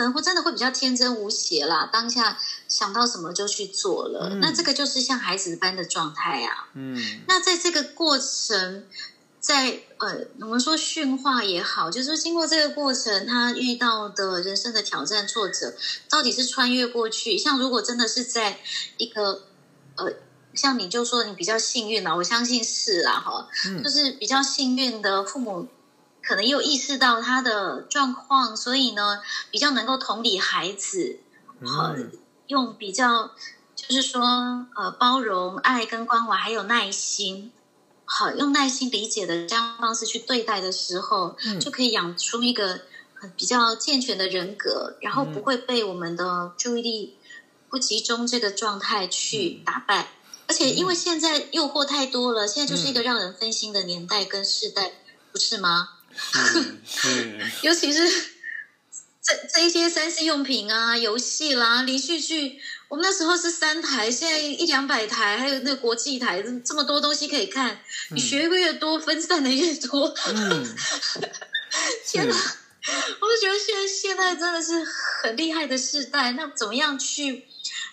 B: 可能会真的会比较天真无邪啦，当下想到什么就去做了，
A: 嗯
B: 那这个就是像孩子般的状态啊。
A: 嗯
B: 那在这个过程，在呃，我们说驯化也好，就是说经过这个过程，他遇到的人生的挑战、挫折，到底是穿越过去？像如果真的是在一个呃，像你就说你比较幸运啦，我相信是啦，哈，
A: 嗯
B: 就是比较幸运的父母。可能又意识到他的状况，所以呢，比较能够同理孩子，好
A: 嗯。
B: 用比较就是说呃包容、爱跟关怀，还有耐心，好用耐心理解的这样方式去对待的时候，
A: 嗯。
B: 就可以养出一个比较健全的人格，然后不会被我们的注意力不集中这个状态去打败。而且因为现在诱惑太多了，现在就是一个让人分心的年代跟世代，不是吗？尤其是这这一些三 C 用品啊、游戏啦、连续剧，我们那时候是三台，现在一两百台，还有那个国际台，这这么多东西可以看。你学越多，分散的越多。
A: 嗯，
B: 天哪！我就觉得现在现在真的是很厉害的时代。那怎么样去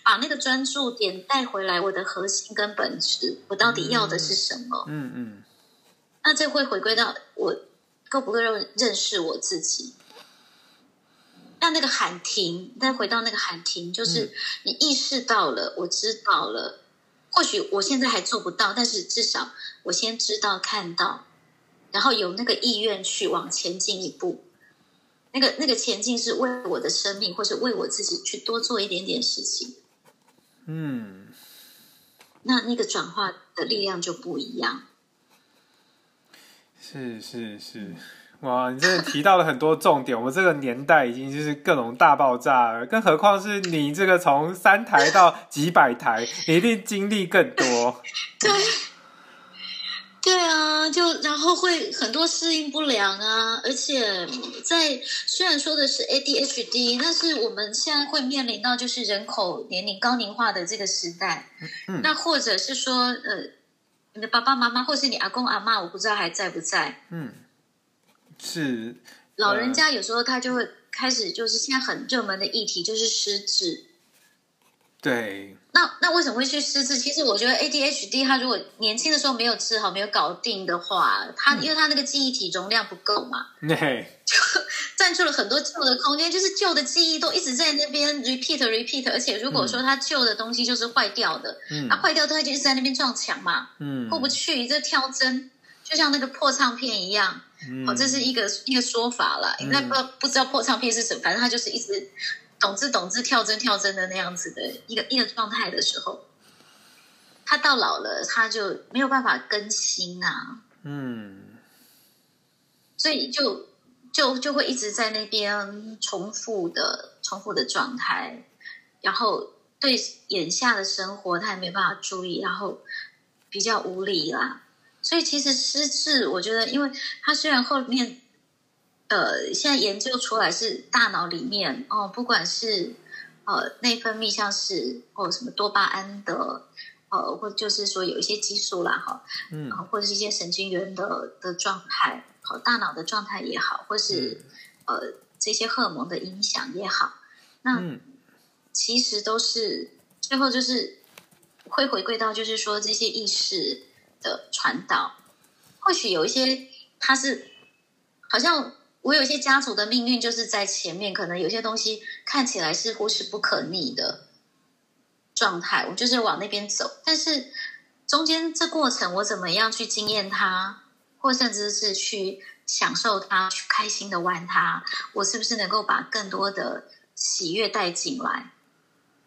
B: 把那个专注点带回来？我的核心跟本质，我到底要的是什么？
A: 嗯嗯
B: 那这会回归到我够不够认认识我自己。那那个喊停，再回到那个喊停，就是你意识到了，我知道了，或许我现在还做不到，但是至少我先知道、看到，然后有那个意愿去往前进一步。那个那个前进是为我的生命，或是为我自己去多做一点点事情，
A: 嗯，
B: 那那个转化的力量就不一样。
A: 是是是，哇！你真的提到了很多重点。我们这个年代已经就是各种大爆炸了，更何况是你这个从三台到几百台，你一定经历更多。
B: 对，对啊，就然后会很多适应不良啊，而且在虽然说的是 ADHD，但是我们现在会面临到就是人口年龄高龄化的这个时代，
A: 嗯
B: 那或者是说呃，你的爸爸妈妈或是你阿公阿妈，我不知道还在不在，
A: 嗯，是
B: 老人家有时候他就会开始就是现在很热门的议题就是失智。
A: 对，
B: 那那为什么会去失智？其实我觉得 ADHD 他如果年轻的时候没有治好、没有搞定的话，他、因为他那个记忆体容量不够嘛，
A: 就，
B: 占住了很多旧的空间，就是旧的记忆都一直在那边 repeat repeat，而且如果说它旧的东西就是坏掉的，
A: 嗯。
B: 它坏掉它就一直在那边撞墙嘛，
A: 嗯。
B: 过不去，这跳针就像那个破唱片一样，
A: 嗯。
B: 哦，这是一个一个说法了，应该不知道不知道破唱片是什么，反正它就是一直懂字懂字跳针跳针的那样子的一个一个状态的时候，他到老了他就没有办法更新啊，
A: 嗯。
B: 所以就就就会一直在那边重复的重复的状态，然后对眼下的生活他也没办法注意，然后比较无力啦。所以其实失智，我觉得，因为他虽然后面呃现在研究出来是大脑里面哦，不管是呃内分泌像是哦什么多巴胺的。呃，或就是说有一些激素啦，哈，
A: 嗯
B: 啊，或者是一些神经元的的状态，好，大脑的状态也好，或是、呃这些荷尔蒙的影响也好，那
A: 嗯
B: 其实都是最后就是会回归到就是说这些意识的传导，或许有一些它是好像我有些家族的命运就是在前面，可能有些东西看起来似乎是不可逆的状态，我就是往那边走，但是中间这过程我怎么样去经验它，或甚至是去享受它，去开心的玩它，我是不是能够把更多的喜悦带进来，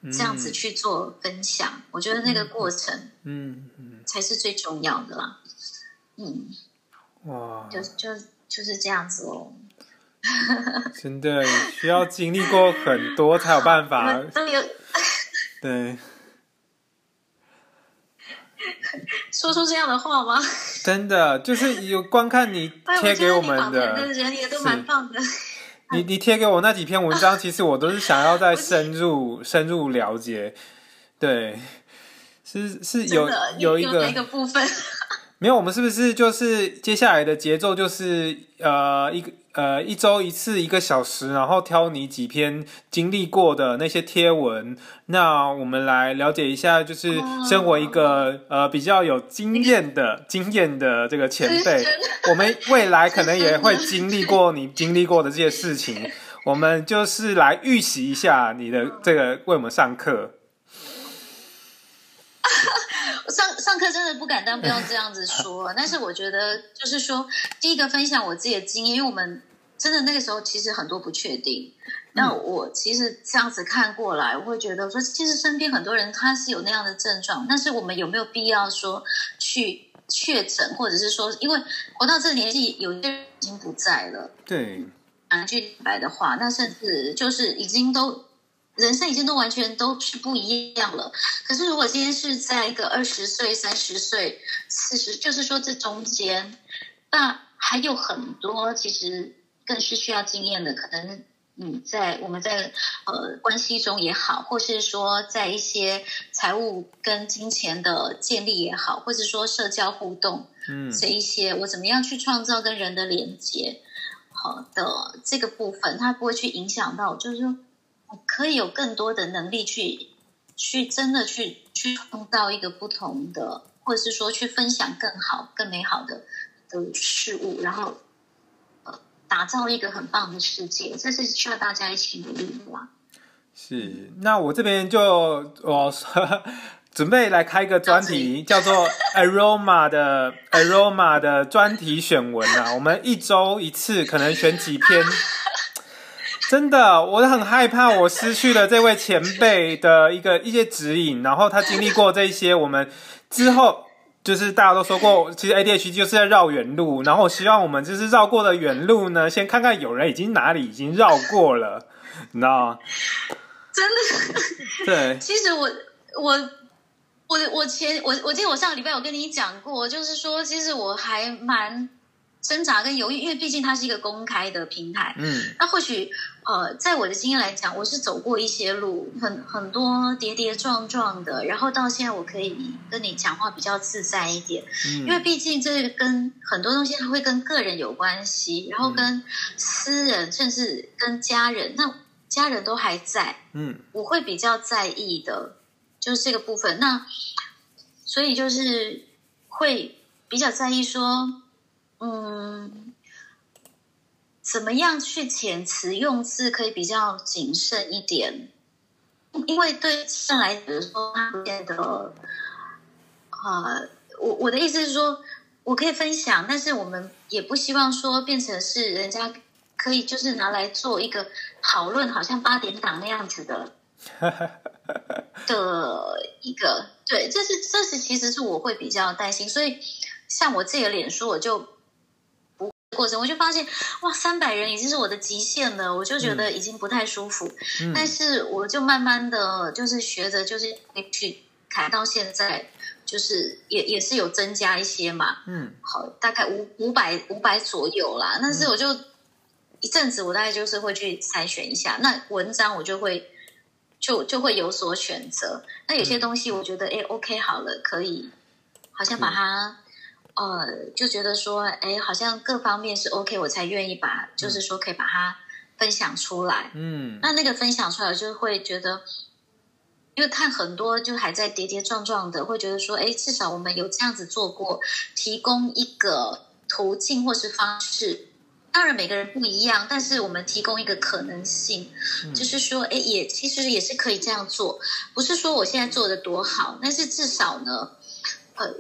A: 嗯
B: 这样子去做分享？我觉得那个过程
A: 嗯嗯
B: 才是最重要的啦。嗯，
A: 哇，
B: 就就就是这样子哦。
A: 真的需要经历过很多才有办法对，
B: 说出这样的话吗？
A: 真的就是有观看你
B: 哎
A: 贴给我们
B: 的
A: 的，
B: 人也都蛮棒的。
A: 你你贴给我那几篇文章，其实我都是想要再深入深入了解，对，是是有有一个
B: 哪一个部分？
A: 没有，我们是不是就是接下来的节奏就是呃一个呃一周一次一个小时，然后挑你几篇经历过的那些贴文，那我们来了解一下，就是
B: 哦。
A: 身为一个呃比较有经验的经验的这个前辈，我们未来可能也会经历过你经历过的这些事情，我们就是来预习一下你的这个为我们上课。
B: 上上课真的不敢当，不要这样子说。但是我觉得，就是说，第一个分享我自己的经验，因为我们真的那个时候其实很多不确定。那我其实这样子看过来，我会觉得说，其实身边很多人他是有那样的症状，但是我们有没有必要说去确诊，或者是说，因为活到这个年纪，有些人已经不在了，
A: 对，
B: 讲一句坦白的话，那甚至就是已经都人生已经都完全都是不一样了。可是如果今天是在一个二十岁、三十岁、四十，就是说这中间，那还有很多其实更是需要经验的，可能。你，在我们在呃关系中也好，或是说在一些财务跟金钱的建立也好，或者说社交互动，
A: 嗯
B: 这一些我怎么样去创造跟人的连接，好的这个部分，它不会去影响到，就是说我可以有更多的能力去去真的去去创造一个不同的，或者是说去分享更好、更美好的的事物，然后呃打造一个很棒的世界，这是需要大家一起努力的啦。
A: 是，那我这边就我准备来开一个专题，叫做 aroma 的 aroma 的专题选文啊。我们一周一次，可能选几篇。真的，我很害怕我失去了这位前辈的一个一些指引，然后他经历过这一些，我们之后就是大家都说过，其实 ADHD 就是在绕远路，然后我希望我们就是绕过的远路呢，先看看有人已经哪里已经绕过了，你知道吗？
B: 真的，
A: 对，
B: 其实我我我我前我我记得我上个礼拜有跟你讲过，就是说其实我还蛮挣扎跟犹豫，因为毕竟它是一个公开的平台。
A: 嗯
B: 那或许呃，在我的经验来讲，我是走过一些路，很很多跌跌撞撞的，然后到现在我可以跟你讲话比较自在一点，因为
A: 嗯。
B: 毕竟这个跟很多东西它会跟个人有关系，然后跟私人甚至跟家人，那家人都还在，
A: 嗯。
B: 我会比较在意的，就是这个部分。那所以就是会比较在意说，嗯，怎么样去遣词用字可以比较谨慎一点？因为对上来说，他不见得。啊，我我的意思是说，我可以分享，但是我们也不希望说变成是人家可以就是拿来做一个讨论，好像八点档那样子的 的一个。对，这是这是其实是我会比较担心，所以像我自己的脸书，我就不过程，我就发现哇，三百人已经是我的极限了，我就觉得已经不太舒服。但是我就慢慢的就是学着，就是去看到现在。就是也也是有增加一些嘛，嗯，好，大概五五百五百左右啦。但是我就一阵子，我大概就是会去筛选一下，那文章我就会就就会有所选择。那有些东西我觉得哎，OK 好了，可以，好像把它呃，就觉得说哎，好像各方面是 OK，我才愿意把，就是说可以把它分享出来。嗯，那那个分享出来就会觉得。因为看很多就还在跌跌撞撞的，会觉得说，哎，至少我们有这样子做过，提供一个途径或是方式。当然每个人不一样，但是我们提供一个可能性，就是说，哎，也其实也是可以这样做。不是说我现在做的多好，但是至少呢，呃。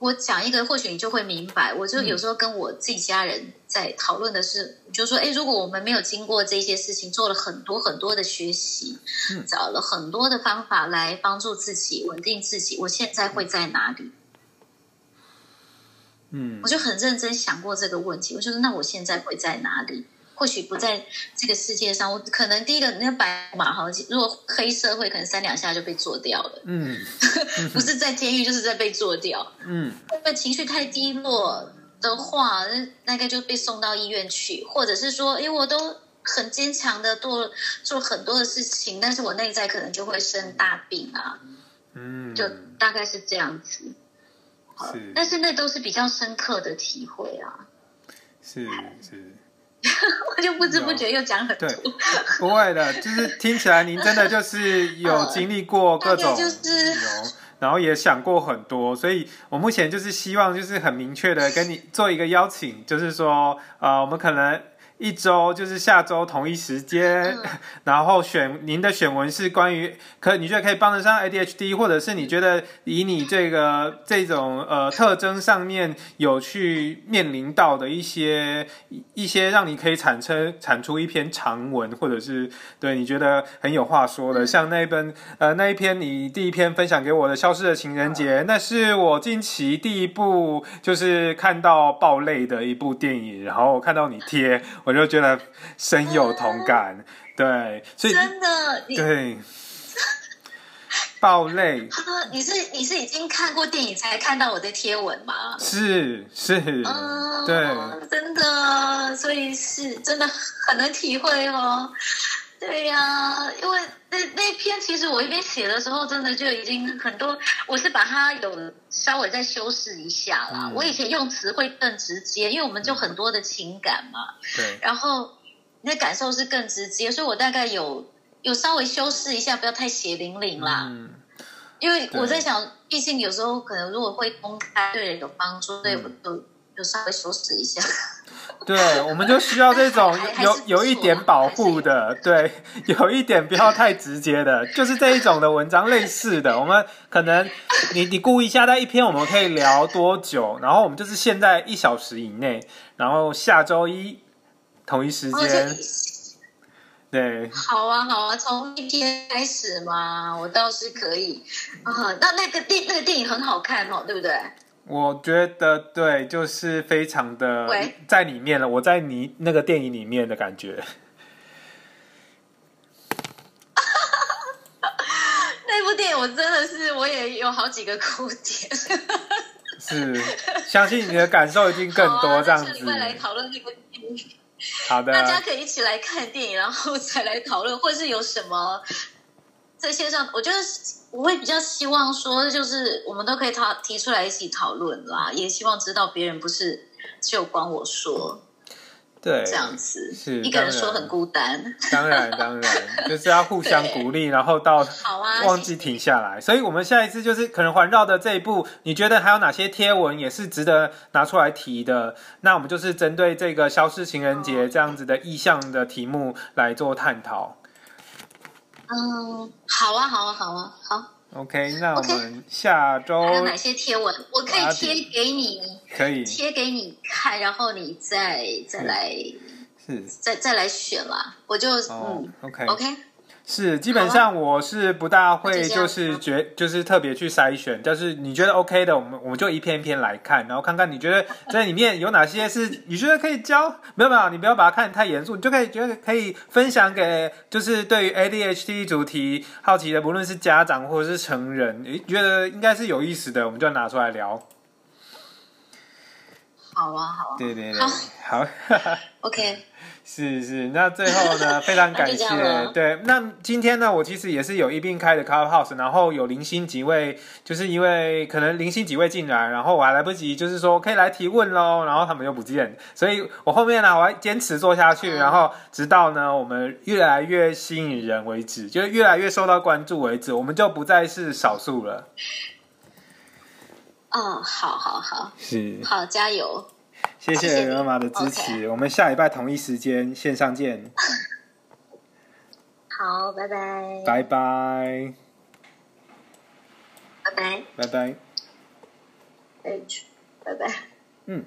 B: 我讲一个，或许你就会明白。我就有时候跟我自己家人在讨论的是，就说：哎，如果我们没有经过这些事情，做了很多很多的学习，找了很多的方法来帮助自己稳定自己，我现在会在哪里？嗯，我就很认真想过这个问题。我就说，那我现在会在哪里？或许不在这个世界上，我可能第一个那白马哈，如果黑社会可能三两下就被做掉了。嗯，不是在监狱，就是在被做掉。嗯，因为情绪太低落的话，那大概就被送到医院去，或者是说，因为我都很坚强的做做很多的事情，但是我内在可能就会生大病啊。嗯，就大概是这样子。是，但是那都是比较深刻的体会啊。
A: 是是。
B: 我就不知不觉又讲很多，
A: 不会的，就是听起来您真的就是 有经历过各种，然后也想过很多，所以我目前就是希望就是很明确的跟你做一个邀请，就是说，呃，我们可能。一周就是下周同一时间，然后选您的选文是关于可你觉得可以帮得上 ADHD，或者是你觉得以你这个这种呃特征上面有去面临到的一些一些让你可以产生产出一篇长文，或者是对你觉得很有话说的，像那一本呃那一篇你第一篇分享给我的《消失的情人节》，那是我近期第一部就是看到爆泪的一部电影，然后看到你贴。我就觉得深有同感，对，所以
B: 真的
A: 对爆泪。
B: 你是你是已经看过电影才看到我的贴文吗？
A: 是是，嗯对，
B: 真的，所以是真的很能体会哦。对呀，因为那那篇其实我一边写的时候，真的就已经很多，我是把它有稍微再修饰一下啦。我以前用词会更直接，因为我们就很多的情感嘛。
A: 对。
B: 然后那感受是更直接，所以我大概有有稍微修饰一下，不要太血淋淋啦。嗯。因为我在想，毕竟有时候可能如果会公开对人有帮助，所以我就就稍微修饰一下。
A: 对，我们就需要这种 有有一点保护的，对，有一点不要太直接的，就是这一种的文章类似的。我们可能你你估一下，在一篇我们可以聊多久？然后我们就是现在一小时以内，然后下周一同一时间。对，
B: 好啊，好啊，从一天开始嘛，我倒是可以啊。那那个电那个电影很好看哦，对不对？
A: 我觉得对，就是非常的在里面了。我在你那个电影里面的感觉，
B: 那部电影我真的是我也有好几个哭点。
A: 是，相信你的感受一定更多。这样子，
B: 来讨论这个电影。
A: 好的，
B: 大家可以一起来看电影，然后再来讨论，或是有什么在线上，我觉得。我会比较希望说，就是我们都可以讨提出来一起讨论啦，也希望知道别人不是就光我说。
A: 对，
B: 这样子，
A: 是
B: 一个人说很孤单。
A: 当然，当然，就是要互相鼓励，然后到
B: 好啊，
A: 忘记停下来。所以，我们下一次就是可能环绕的这一步，你觉得还有哪些贴文也是值得拿出来提的？那我们就是针对这个消失情人节这样子的意向的题目来做探讨。
B: 嗯，好啊，好啊，好啊，好。
A: OK，那我们下周
B: 还有哪些贴文？我可以贴给你，
A: 可以
B: 贴给你看，然后你再再来
A: 是
B: 再再来选啦。我就
A: 哦
B: 嗯，OK，，OK，
A: 是，基本上我是不大会，
B: 就
A: 是觉，就是特别去筛选，就是你觉得 OK 的，我们我们就一篇一篇来看，然后看看你觉得在里面有哪些是 你觉得可以教，没有没有，你不要把它看得太严肃，你就可以觉得可以分享给，就是对于 ADHD 主题好奇的，不论是家长或者是成人，你觉得应该是有意思的，我们就拿出来聊。
B: 好啊，好啊，
A: 对对对，
B: 好。
A: 好。
B: OK，
A: 是是，那最后呢，非常感谢。对，那今天呢，我其实也是有一并开的 Clubhouse，然后有零星几位，就是因为可能零星几位进来，然后我还来不及，就是说可以来提问喽，然后他们又不见，所以我后面呢，我要坚持做下去，
B: 嗯。
A: 然后直到呢我们越来越吸引人为止，就是越来越受到关注为止，我们就不再是少数了。
B: 嗯，好好好。
A: 是，
B: 好，加油，
A: 谢
B: 谢谢你。
A: 谢罗马的支持，我们下礼拜同一时间线上见，
B: 好，拜拜，
A: 拜拜，
B: 拜拜，
A: 拜拜。
B: 哎，拜拜。
A: 嗯。